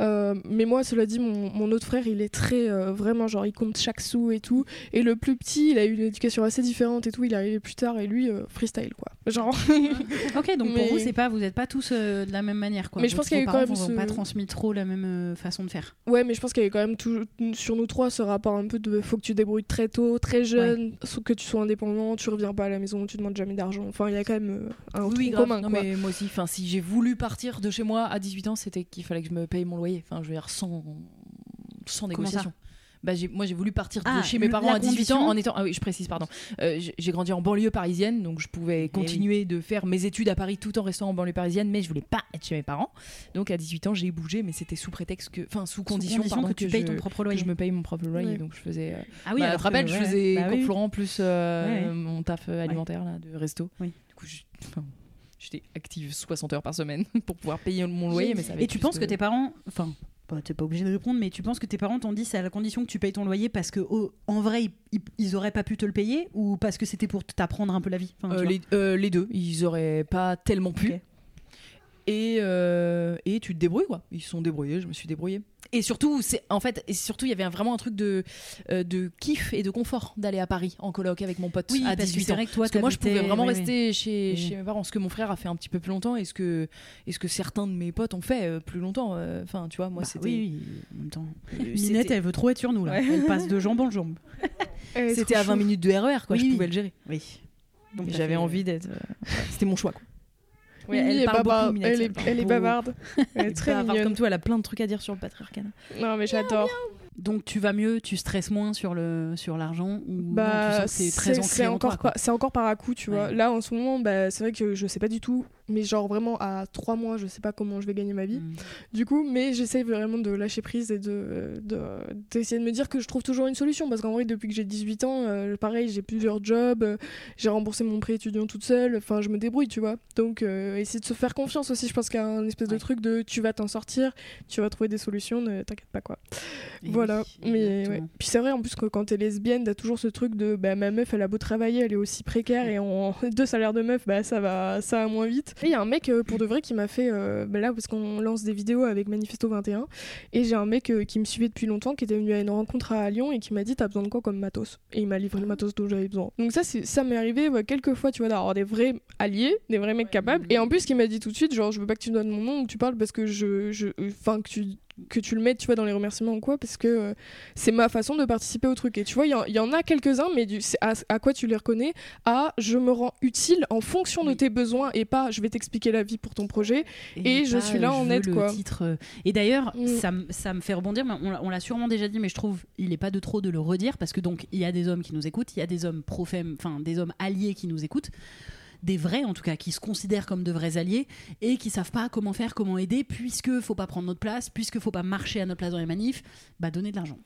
Euh, mais moi cela dit, mon, mon autre frère il est très euh, vraiment genre il compte chaque sou et tout, et le plus petit il a eu une éducation assez différente et tout, il est arrivé plus tard et lui euh, freestyle quoi, genre. *laughs* Ok, donc Mais- pour vous, c'est pas, vous êtes pas tous de la même manière. Quoi. Mais je pense qu'il y a eu quand même ce- pas transmis trop la même façon de faire. Ouais, mais je pense qu'il y avait quand même tout, sur nous trois ce rapport un peu de faut que tu débrouilles très tôt, très jeune, faut que tu sois indépendant, tu reviens pas à la maison, tu demandes jamais d'argent. Enfin, il y a quand même euh, un Oui, truc grave. commun. Non, quoi. mais moi aussi, enfin, si j'ai voulu partir de chez moi à 18 ans, c'était qu'il fallait que je me paye mon loyer. Enfin, je veux dire, sans, sans négociation. Bah, moi j'ai voulu partir de Ah, chez mes parents à 18 condition- ans en étant. Ah oui, je précise, pardon. Euh, j'ai grandi en banlieue parisienne, donc je pouvais continuer de faire mes études à Paris tout en restant en banlieue parisienne, mais je voulais pas être chez mes parents. Donc à 18 ans, j'ai bougé, mais c'était sous prétexte que. Enfin, sous condition, condition pardon, que tu payes je, ton propre que loyer. je me paye mon propre loyer, donc je faisais. euh, Ah oui, bah, alors rappelles, que- je ouais, faisais bah oui. Florent plus euh, Ouais, mon taf alimentaire là, de resto. Oui. Du coup, je- *laughs* j'étais active 60 heures par semaine *laughs* pour pouvoir payer mon loyer, mais ça avait Et tu penses de- que tes parents, enfin, bah, t'es pas obligé de répondre, mais tu penses que tes parents t'ont dit c'est à la condition que tu payes ton loyer parce que oh, en vrai ils, ils- auraient pas pu te le payer ou parce que c'était pour t'apprendre un peu la vie? Enfin, Euh, les, euh, les deux, ils auraient pas tellement pu. Et, euh, et tu te débrouilles quoi. Ils se sont débrouillés, je me suis débrouillée. Et surtout, c'est en fait, et surtout, il y avait vraiment un truc de, euh, de kiff et de confort d'aller à Paris en coloc avec mon pote Oui, à parce que 18 c'est ans. vrai que toi, Parce que moi, je pouvais vraiment oui, oui. rester chez, Oui. chez mes parents. Ce que mon frère a fait un petit peu plus longtemps et ce que, et ce que certains de mes potes ont fait euh, plus longtemps. euh, Enfin, tu vois, moi, Bah c'était. oui, en même temps. Minette, elle veut trop être sur nous là. Ouais. Elle passe de jambe en jambe. *laughs* C'était à 20 chou. minutes de RER, quoi. Oui, je pouvais le gérer. Oui. Donc J'avais envie d'être. C'était mon choix, quoi. Mimi elle est parle bavarde. beaucoup, Minette, Elle est, elle bavarde. Elle est très bavarde mignonne. comme toi, elle a plein de trucs à dire sur le patriarcat. Non, mais j'adore. Donc tu vas mieux, tu stresses moins sur le sur l'argent ou Bah, c'est encore, c'est encore par à coup, tu vois. Là, en ce moment, bah, c'est vrai que je sais pas du tout, mais genre vraiment à trois mois, je sais pas comment je vais gagner ma vie. Mm. Du coup, mais j'essaye vraiment de lâcher prise et de de- d'essayer de, me dire que je trouve toujours une solution. Parce qu'en vrai, depuis que j'ai 18 ans, euh, pareil, j'ai plusieurs jobs, euh, j'ai remboursé mon prêt étudiant toute seule, enfin, je me débrouille, tu vois. Donc, euh, essayer de se faire confiance aussi, je pense qu'il y a un espèce de truc de tu vas t'en sortir, tu vas trouver des solutions, ne t'inquiète pas, quoi. Et Voilà, oui, mais ouais. Puis c'est vrai en plus que quand t'es lesbienne, t'as toujours ce truc de bah, ma meuf elle a beau travailler, elle est aussi précaire et en *laughs* deux salaires de meuf, bah ça va, ça va moins vite. Et il y a un mec euh, pour de vrai qui m'a fait euh, bah, là parce qu'on lance des vidéos avec Manifesto 21 et j'ai un mec euh, qui me suivait depuis longtemps qui était venu à une rencontre à Lyon et qui m'a dit t'as besoin de quoi comme matos? Et il m'a livré le matos dont j'avais besoin. Donc ça c'est ça m'est arrivé quelques fois tu vois d'avoir des vrais alliés, des vrais mecs capables. Et en plus qu'il m'a dit tout de suite genre je veux pas que tu donnes mon nom ou que tu parles parce que je je enfin que tu que tu le mettes tu vois dans les remerciements ou quoi parce que euh, c'est ma façon de participer au truc et tu vois il y en- il y, en a quelques-uns mais du, à, à quoi tu les reconnais? À je me rends utile en fonction de tes besoins et pas je vais t'expliquer la vie pour ton projet Et je suis là en aide, le quoi. titre, euh, Et d'ailleurs, Mm. ça, me- ça me fait rebondir, mais on, l'a- on l'a sûrement déjà dit, mais je trouve il n'est pas de trop de le redire parce que donc il y a des hommes qui nous écoutent, il y a des hommes pro-femme, enfin des hommes alliés qui nous écoutent, des vrais en tout cas, qui se considèrent comme de vrais alliés et qui savent pas comment faire, comment aider, puisque faut pas prendre notre place, puisque faut pas marcher à notre place dans les manifs, bah donner de l'argent.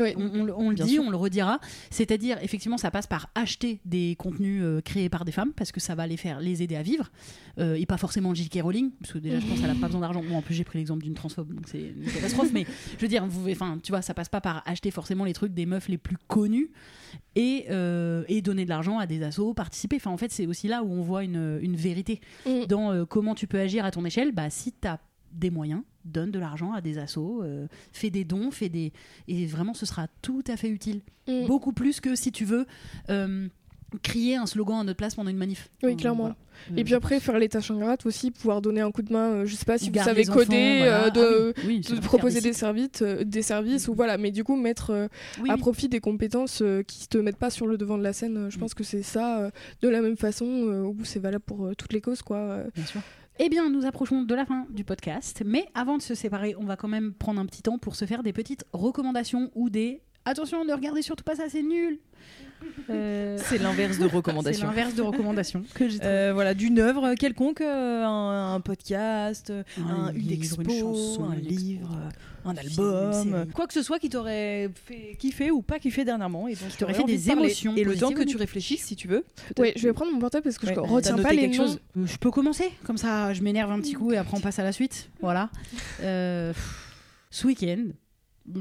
Oui. On, on le- on le Bien dit, sûr. on le redira. C'est-à-dire, effectivement, ça passe par acheter des contenus euh, créés par des femmes, parce que ça va les faire les aider à vivre, euh, et pas forcément J.K. Rowling, parce que déjà, je pense qu'elle a pas besoin d'argent. Moi, en plus, j'ai pris l'exemple d'une transphobe, donc c'est une catastrophe. *laughs* mais je veux dire, vous, enfin, tu vois, ça passe pas par acheter forcément les trucs des meufs les plus connues et, euh, et donner de l'argent à des assos, participer. Enfin, en fait, c'est aussi là où on voit une, une vérité Mm. dans comment tu peux agir à ton échelle. Bah, si tu as des moyens, donne de l'argent à des assos, euh, fais des dons, fais des et vraiment ce sera tout à fait utile. Mm. Beaucoup plus que si tu veux euh, crier un slogan à notre place pendant une manif. Oui, clairement. voilà. Et Euh, puis après, faire les tâches ingrates aussi, pouvoir donner un coup de main, euh, je sais pas si ou vous savez enfants, coder, voilà. euh, de, Ah oui, oui, c'est de vrai, proposer des, services, euh, des services, ou voilà, mais du coup, mettre euh, Oui, à profit des compétences qui te mettent pas sur le devant de la scène. Je pense que c'est ça, de la même façon, euh, où c'est valable pour toutes les causes, quoi. Bien sûr. Eh bien, nous approchons de la fin du podcast, mais avant de se séparer, on va quand même prendre un petit temps pour se faire des petites recommandations ou des attention, ne regardez surtout pas ça, c'est nul. Euh, *laughs* C'est l'inverse de c'est recommandation. l'inverse de recommandations *laughs* que j'ai trouvé. Euh, voilà, d'une œuvre quelconque, euh, un, un podcast, Un un, une livre, une expo, chanson, un expo, livre, un album, quoi que ce soit qui t'aurait fait kiffer ou pas kiffer dernièrement et dont tu t'aurait fait des émotions Et le temps que tu réfléchisses, si tu veux. Ouais, je vais prendre mon portable parce que Ouais, je retiens pas les quelque noms. chose Euh, je peux commencer Comme ça, je m'énerve un petit coup et après on passe à la suite. Voilà. Euh, ce week-end,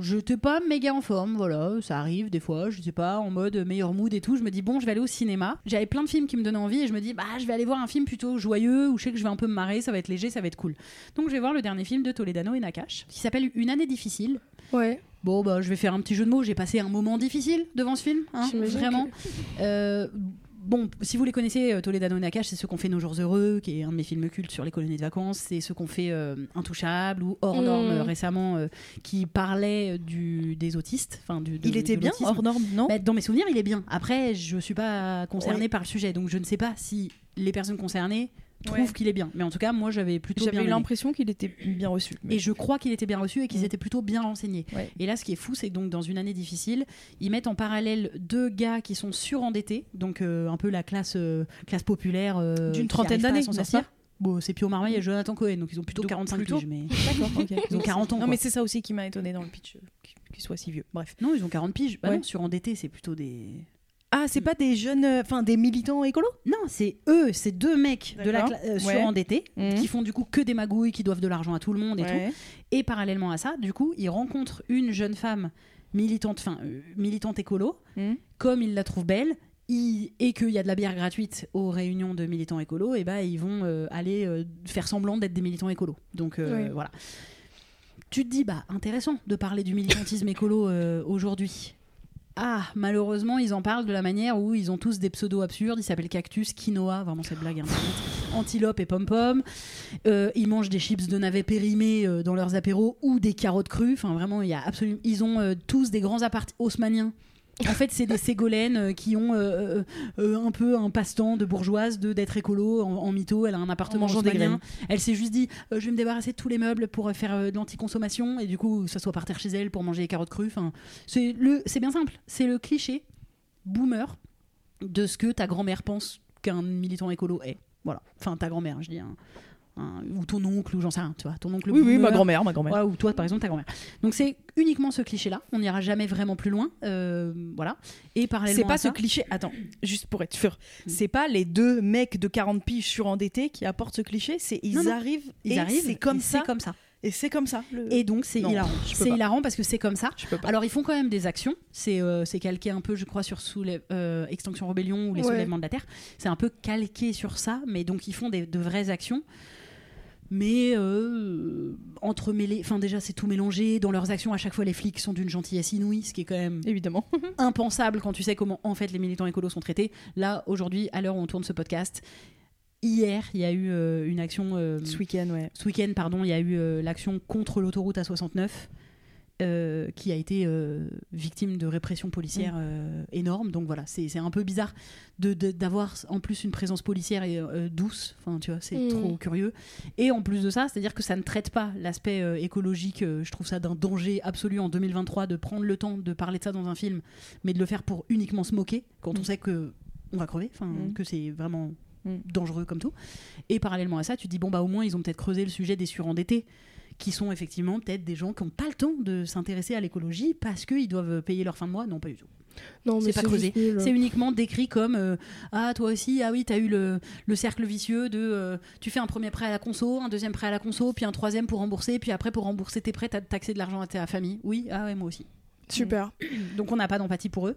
j'étais pas méga en forme, voilà, ça arrive des fois, je sais pas, en mode meilleur mood et tout. Je me dis, bon, je vais aller au cinéma. J'avais plein de films qui me donnaient envie et je me dis, bah, je vais aller voir un film plutôt joyeux où je sais que je vais un peu me marrer, ça va être léger, ça va être cool. Donc, je vais voir le dernier film de Toledano et Nakash qui s'appelle Une année difficile. Ouais. Bon, bah, je vais faire un petit jeu de mots. J'ai passé un moment difficile devant ce film, hein, vraiment. Euh, bon, si vous les connaissez, euh, Toledano et Nakash, c'est ceux qu'on fait Nos Jours Heureux, qui est un de mes films cultes sur les colonies de vacances. C'est ceux qu'on fait euh, Intouchable ou Hors Mm. Norme euh, récemment, euh, qui parlait du, des autistes. Enfin, du, de- Il était bien hors norme, non? Bah, Dans mes souvenirs, il est bien. Après, je suis pas concernée par le sujet, donc je ne sais pas si les personnes concernées trouve Ouais. qu'il est bien. Mais en tout cas, moi, j'avais plutôt bien J'avais l'impression qu'il était bien reçu. mais- Et je crois qu'il était bien reçu et qu'ils Mm. étaient plutôt bien renseignés. Ouais. Et là, ce qui est fou, c'est que donc dans une année difficile, ils mettent en parallèle deux gars qui sont surendettés, donc euh, un peu la classe, euh, classe populaire euh, D'une trentaine d'années, n'est-ce sortir. Bon, c'est Pio Marmaille et Jonathan Cohen, donc ils ont plutôt Donc, 45 plutôt. piges, mais *laughs* *laughs* ils ont 40 ans. Non, quoi. mais c'est ça aussi qui m'a étonné dans le pitch, euh, qu'il- qu'il soit si vieux. Bref. Non, ils ont 40 piges. Bah Ouais. non, surendettés, c'est plutôt des. Ah, c'est pas des jeunes, euh, enfin des militants écolos? Non, c'est eux, c'est deux mecs de la euh, surendettés Mhm. qui font du coup que des magouilles, qui doivent de l'argent à tout le monde et tout. Et parallèlement à ça, du coup, ils rencontrent une jeune femme militante, enfin, euh, militante écolo. Mhm. Comme ils la trouvent belle ils- et qu'il y a de la bière gratuite aux réunions de militants écolos, et ben ils vont euh, aller faire semblant d'être des militants écolos. Donc Oui. voilà. Tu te dis, bah intéressant de parler du militantisme écolo euh, aujourd'hui. Ah, malheureusement, ils en parlent de la manière où ils ont tous des pseudos absurdes. Ils s'appellent Cactus, Quinoa, vraiment cette blague internet, *laughs* Antilope et Pom Pom. Euh, ils mangent des chips de navets périmés euh, dans leurs apéros ou des carottes crues. Enfin, vraiment, il y a absolument. Ils ont euh, tous des grands appartements haussmanniens. En fait, c'est des ségolènes euh, qui ont euh, euh, un peu un passe-temps de bourgeoise de d'être écolo en, en mytho. Elle a un appartement En des. Elle s'est juste dit euh, je vais me débarrasser de tous les meubles pour faire de l'anticonsommation et du coup ça soit par terre chez elle pour manger les carottes crues. Enfin, c'est bien simple. C'est le cliché boomer de ce que ta grand-mère pense qu'un militant écolo est. Voilà. Enfin ta grand-mère, je dis un- un- ou ton oncle ou j'en sais rien. Tu vois, ton oncle. Oui, oui, ma grand-mère, ma grand-mère. Ou toi, par exemple, ta grand-mère. Donc c'est uniquement ce cliché-là. On n'ira jamais vraiment plus loin. euh, voilà. Et parallèlement C'est pas à ce ça- cliché. Attends, juste pour être sûr, Mm. c'est pas les deux mecs de 40 piges surendettés qui apportent ce cliché. C'est ils Non, non. arrivent. Ils et arrivent. C'est comme ça. C'est comme ça. Et c'est comme ça. le- Et donc c'est hilarant. C'est hilarant parce que c'est comme ça. Alors ils font quand même des actions. C'est euh, c'est calqué un peu, je crois, sur soulève- euh, Extinction Rebellion ou les Ouais. soulèvements de la Terre. C'est un peu calqué sur ça, mais donc ils font des, de vraies actions. Mais euh, entremêlés, enfin déjà c'est tout mélangé. Dans leurs actions, à chaque fois les flics sont d'une gentillesse inouïe, ce qui est quand même Évidemment. *laughs* impensable quand tu sais comment en fait les militants écolos sont traités. Là, aujourd'hui, à l'heure où on tourne ce podcast, hier, il y a eu euh, une action. euh, Ce week-end, ouais. ce week-end, pardon, il y a eu euh, l'action contre l'autoroute A69 euh, qui a été euh, victime de répression policière euh, énorme. Donc voilà, c'est un peu bizarre de- de- d'avoir en plus une présence policière et, douce. Enfin, tu vois, c'est Mm. trop curieux. Et en plus de ça, c'est-à-dire que ça ne traite pas l'aspect écologique. je trouve ça d'un danger absolu en 2023 de prendre le temps de parler de ça dans un film, mais de le faire pour uniquement se moquer quand on Mm. sait que on va crever, enfin Mm. que c'est vraiment Mm. dangereux comme tout. Et parallèlement à ça, tu te dis bon bah au moins ils ont peut-être creusé le sujet des surendettés qui sont effectivement peut-être des gens qui n'ont pas le temps de s'intéresser à l'écologie parce qu'ils doivent payer leur fin de mois. Non, pas du tout. Non, mais C'est pas creusé. C'est uniquement décrit comme euh, Ah, toi aussi, ah oui, t'as eu le, le cercle vicieux de euh, tu fais un premier prêt à la conso, un deuxième prêt à la conso, puis un troisième pour rembourser, puis après pour rembourser tes prêts, t'as taxé de l'argent à ta famille. Oui, ah ouais, moi aussi. Super. Donc on n'a pas d'empathie pour eux.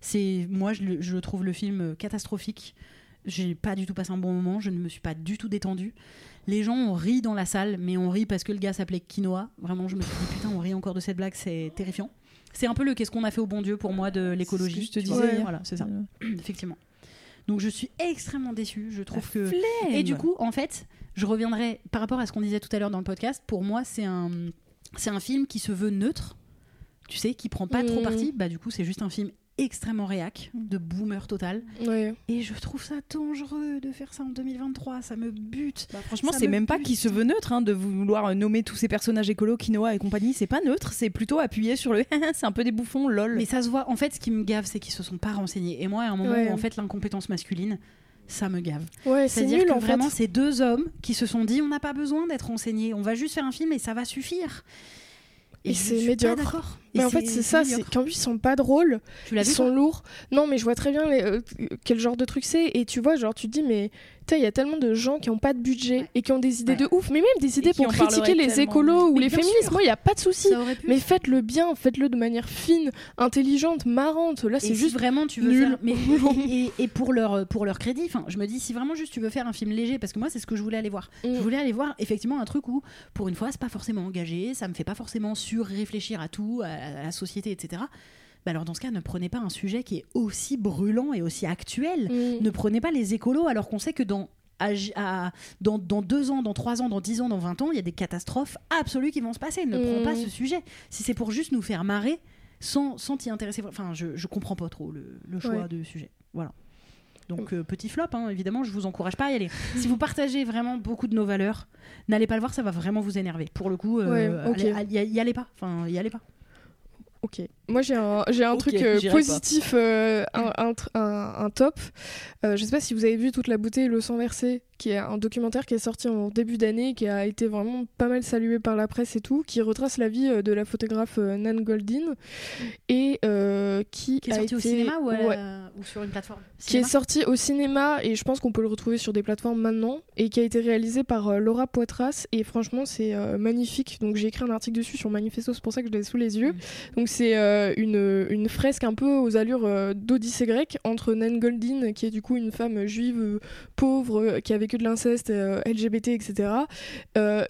C'est moi je trouve le film euh, catastrophique. J'ai pas du tout passé un bon moment, je ne me suis pas du tout détendue. Les gens ont ri dans la salle, mais on rit parce que le gars s'appelait Quinoa. Vraiment, je me suis dit putain, on rit encore de cette blague, c'est terrifiant. C'est un peu le qu'est-ce qu'on a fait au bon Dieu pour moi de l'écologie. je te disais. Voilà, c'est ça, Euh, *clears throat* effectivement. Donc je suis extrêmement déçue. Je trouve que flemme. et du coup, en fait, je reviendrai par rapport à ce qu'on disait tout à l'heure dans le podcast. Pour moi, c'est un, c'est un film qui se veut neutre, tu sais, qui prend pas trop Mhm. parti. Bah, du coup, c'est juste un film extrêmement réac, de boomer total. Et je trouve ça dangereux de faire ça en 2023. Ça me bute. Bah, franchement, c'est me même pas qui se veut neutre hein, de vouloir nommer tous ces personnages écolos, quinoa et compagnie. C'est pas neutre, c'est plutôt appuyé sur le. *laughs* c'est un peu des bouffons, lol. Mais ça se voit. En fait, ce qui me gave, c'est qu'ils se sont pas renseignés. Et moi, à un moment Ouais. où en fait l'incompétence masculine, ça me gave. Ouais, c'est C'est-à-dire que en vraiment, fait. c'est deux hommes qui se sont dit on n'a pas besoin d'être renseignés, on va juste faire un film et ça va suffire. Et je c'est médiocre. Mais en fait, c'est ça, c'est qu'en plus, ils sont pas drôles, Tu ils vu sont lourds. Non, mais je vois très bien les- euh, quel genre de truc c'est. Et tu vois, genre, tu te dis, mais il y a tellement de gens qui ont pas de budget Ouais. et qui ont des idées Ouais. de ouf, mais même des idées pour critiquer les écolos ou les féministes. Moi, il y a pas de souci. Mais faites-le bien, faites-le de manière fine, intelligente, marrante. Là, c'est si juste. vraiment tu veux nul. faire mais *laughs* et, et- et pour leur pour leur crédit enfin je me dis si vraiment juste tu veux faire un film léger parce que moi c'est ce que je voulais aller voir Mm. je voulais aller voir effectivement un truc où pour une fois c'est pas forcément engagé ça me fait pas forcément sur réfléchir à tout à, à la société etc bah alors dans ce cas ne prenez pas un sujet qui est aussi brûlant et aussi actuel Mm. ne prenez pas les écolos alors qu'on sait que dans à- à- dans, dans deux ans, dans trois ans, dans dix ans, dans 20 ans, il y a des catastrophes absolues qui vont se passer. Ne prends Mm. pas ce sujet. Si c'est pour juste nous faire marrer, sans, sans t'y intéresser. Enfin, je, je comprends pas trop le, le choix Ouais. de sujet. Voilà. Donc euh, petit flop, hein, évidemment, je vous encourage pas à y aller. si vous partagez vraiment beaucoup de nos valeurs, n'allez pas le voir, ça va vraiment vous énerver. Pour le coup, euh, Ouais, allez- y allez pas. Enfin, y allez pas. Ok. Moi, j'ai un, j'ai un truc euh, positif, euh, un, un, tr- un- un top. Euh, je sais pas si vous avez vu Toute la beauté et le sang versé, qui est un documentaire qui est sorti en début d'année, qui a été vraiment pas mal salué par la presse et tout, qui retrace la vie euh, de la photographe Nan Goldin et euh, qui, Qui est sorti au cinéma ou, à- ouais, ou sur une plateforme qui est sorti au cinéma et je pense qu'on peut le retrouver sur des plateformes maintenant et qui a été réalisé par euh, Laura Poitras et franchement c'est euh, magnifique. Donc j'ai écrit un article dessus sur Manifesto c'est pour ça que je l'ai sous les yeux. Donc c'est euh, une, fresque un peu aux allures euh, d'Odyssée grecque entre Nan Goldin qui est du coup une femme juive euh, pauvre qui a vécu de l'inceste LGBT etc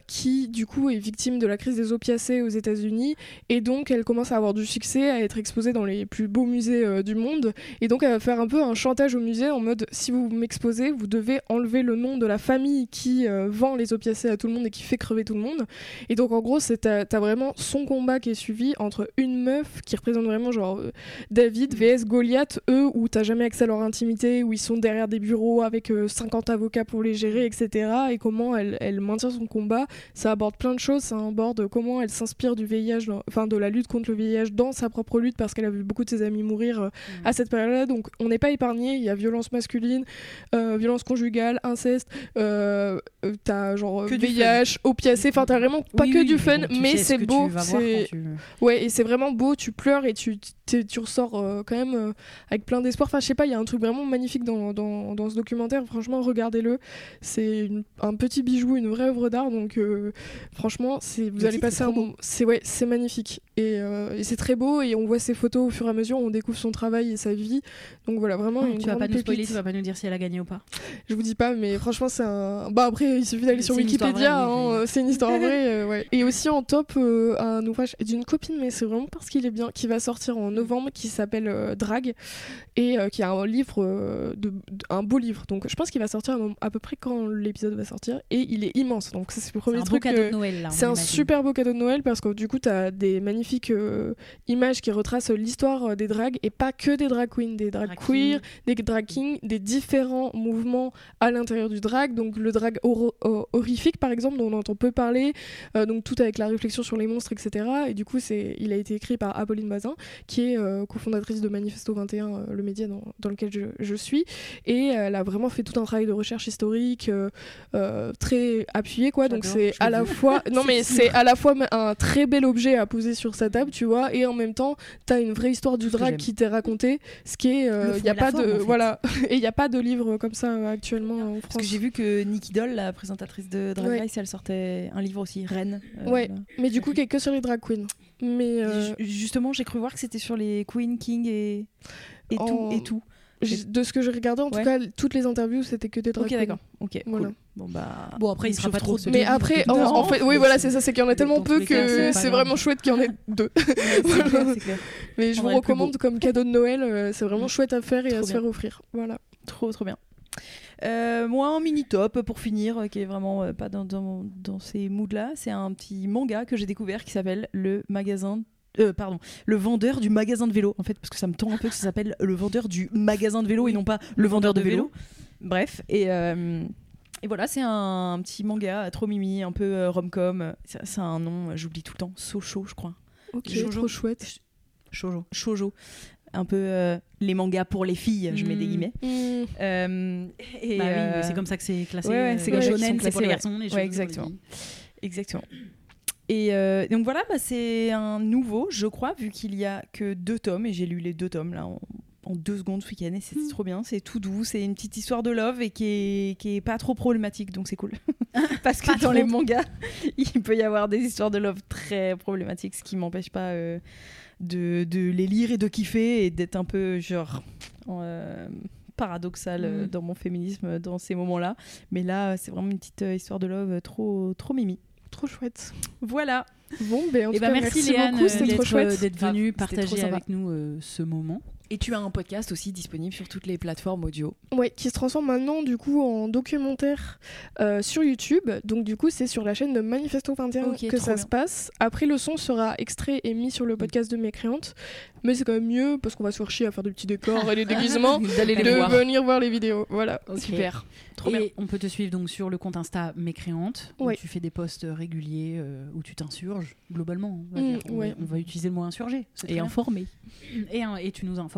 qui du coup est victime de la crise des opiacés aux États-Unis et donc elle commence à avoir du succès à être exposée dans les plus beaux musées du monde et donc elle va faire un peu un chantage au musée en mode si vous m'exposez, vous devez enlever le nom de la famille qui vend les opiacés à tout le monde et qui fait crever tout le monde. Et donc en gros, t'as t'as vraiment son combat qui est suivi entre une meuf qui représente vraiment genre euh, David vs Goliath, eux où t'as jamais accès à leur intimité, où ils sont derrière des bureaux avec euh, 50 avocats pour les gérer, etc. Et comment elle, elle maintient son combat. Ça aborde plein de choses, ça aborde comment elle s'inspire du VIH, dans- enfin de la lutte contre le VIH dans sa propre lutte parce qu'elle a vu beaucoup de ses amis mourir euh, à cette période-là. Donc on n'est pas épargné. Il y a violence masculine, euh, violence conjugale, inceste. Euh, euh, t'as genre Que VIH, opiacés. Enfin t'as vraiment pas Oui, que oui, du fun, bon, mais ce c'est beau. tu vas voir C'est quand tu- ouais et c'est vraiment beau. Tu pleures et tu tu, ressors euh, quand même euh, avec plein d'espoir. Enfin je sais pas, il y a un truc vraiment magnifique dans, dans, dans ce documentaire. Franchement regardez-le. C'est un petit bijou, une vraie œuvre d'art. Donc euh, franchement c'est vous Le allez passer un moment. C'est ouais c'est magnifique et, euh, et c'est très beau et on voit ses photos au fur et à mesure. On découvre son travail et sa vie. Donc voilà vraiment une tu vas pas nous spoiler, pépite. tu vas pas nous dire si elle a gagné ou pas. Je vous dis pas, mais franchement, c'est un. Bah après, il suffit d'aller sur C'est une histoire Wikipédia, vraie, hein, c'est une histoire *laughs* vraie. euh, ouais. Et aussi en top, euh, un ouvrage d'une copine, mais c'est vraiment parce qu'il est bien, qui va sortir en novembre, qui s'appelle euh, Drag, et euh, qui a un livre, euh, de, un beau livre. Donc je pense qu'il va sortir à, peu près quand l'épisode va sortir, et il est immense. Donc c'est le premier truc. c'est un super beau cadeau de Noël parce que du coup, tu as des magnifiques images qui retracent l'histoire des drags et pas que des drag queens, des drag queer, des drag kings, des différents mouvements à l'intérieur du drag. Donc le drag horrifique, par exemple, dont on entend peu parler, donc tout avec la réflexion sur les monstres, etc. Et du coup, c'est, il a été écrit par Apolline Bazin, qui est euh, cofondatrice de Manifesto 21, euh, le média dans, dans lequel je, je suis. Et elle a vraiment fait tout un travail de recherche historique euh, euh, très appuyé, quoi. Donc c'est à la fois, *laughs* non mais C'est à la fois un très bel objet à poser sur sa table, tu vois, et en même temps, t'as une vraie histoire du drag qui t'est racontée, ce qui est, il y a pas forme, de, en fait. voilà, *laughs* et il y a pas de livre comme ça actuellement en France. Parce que j'ai vu que Nikki Doll, la présentatrice de Drag Ouais. Race, elle sortait un livre aussi, Reine. euh, Ouais. là. Mais du coup, qui est que sur les drag queens. Mais euh, Ju- Justement, j'ai cru voir que c'était sur les Queen, King et, et tout. En- Et tout. de ce que j'ai regardé, en Ouais. tout cas, toutes les interviews, c'était que des drag Ok, d'accord. Ok, Voilà. cool. Bon, bah. Bon, après, il sera pas trop Mais après, en, en fait, oui, voilà, c'est- ça, c'est qu'il y en a tellement peu que c'est vraiment chouette qu'il y en ait deux. Ouais, c'est *laughs* clair. Mais je vous recommande comme cadeau de Noël, euh, c'est vraiment Mm. chouette à faire et à se faire offrir. Voilà. Trop, trop bien. Euh, moi, un mini top pour finir, euh, qui est vraiment euh, pas dans, dans, dans ces moods-là, c'est un petit manga que j'ai découvert qui s'appelle Le magasin. euh, pardon, le vendeur du magasin de vélo, en fait, parce que ça me tend un peu que ça s'appelle le vendeur du magasin de vélo et non pas le vendeur de vélo. Bref, et, euh, et voilà, c'est un, un petit manga trop mimi, un peu euh, rom-com. A un nom, j'oublie tout le temps, Socho, je crois. Ok, Jojo. trop chouette. Shoujo. Shoujo. Un peu euh, les mangas pour les filles, je mets des Mm. guillemets. Mm. Euh, et Bah oui, euh, c'est comme ça que c'est classé. ouais, ouais, c'est comme shonen, c'est pour les garçons, les ouais, shoujo pour les exactement. Exactement. Et euh, donc voilà, bah, c'est un nouveau, je crois, vu qu'il y a que deux tomes, et j'ai lu les deux tomes là en, en deux secondes ce week-end, et c'est Hmm. trop bien, c'est tout doux, c'est une petite histoire de love et qui est, qui est pas trop problématique, donc c'est cool. *laughs* Parce que dans les mangas, *laughs* il peut y avoir des histoires de love très problématiques, ce qui m'empêche pas euh, de, de les lire et de kiffer et d'être un peu genre euh, paradoxal euh, Mm. dans mon féminisme dans ces moments-là. Mais là, c'est vraiment une petite euh, histoire de love trop, trop mimi. Trop chouette. Voilà. Bon, ben en Eh tout ben, cas, merci, merci Léane beaucoup, c'était trop d'être chouette. d'être Grave, venue partager avec nous euh, ce moment. Et tu as un podcast aussi disponible sur toutes les plateformes audio. Ouais, qui se transforme maintenant du coup en documentaire euh, sur YouTube. Donc du coup, c'est sur la chaîne de Manifesto 21 Ok, que ça bien. se passe. Après, le son sera extrait et mis sur le podcast de Mécréante. Mais c'est quand même mieux parce qu'on va se faire chier à faire des petits décors et des *laughs* déguisements. D'aller les de voir. venir voir les vidéos. Voilà. Super. Trop et bien. on peut te suivre donc sur le compte Insta Mécréante, où Ouais. tu fais des posts réguliers euh, où tu t'insurges, globalement. On va, Mm, dire. On va- ouais. on va utiliser le mot insurger. Et informé. Et, hein, et tu nous informes,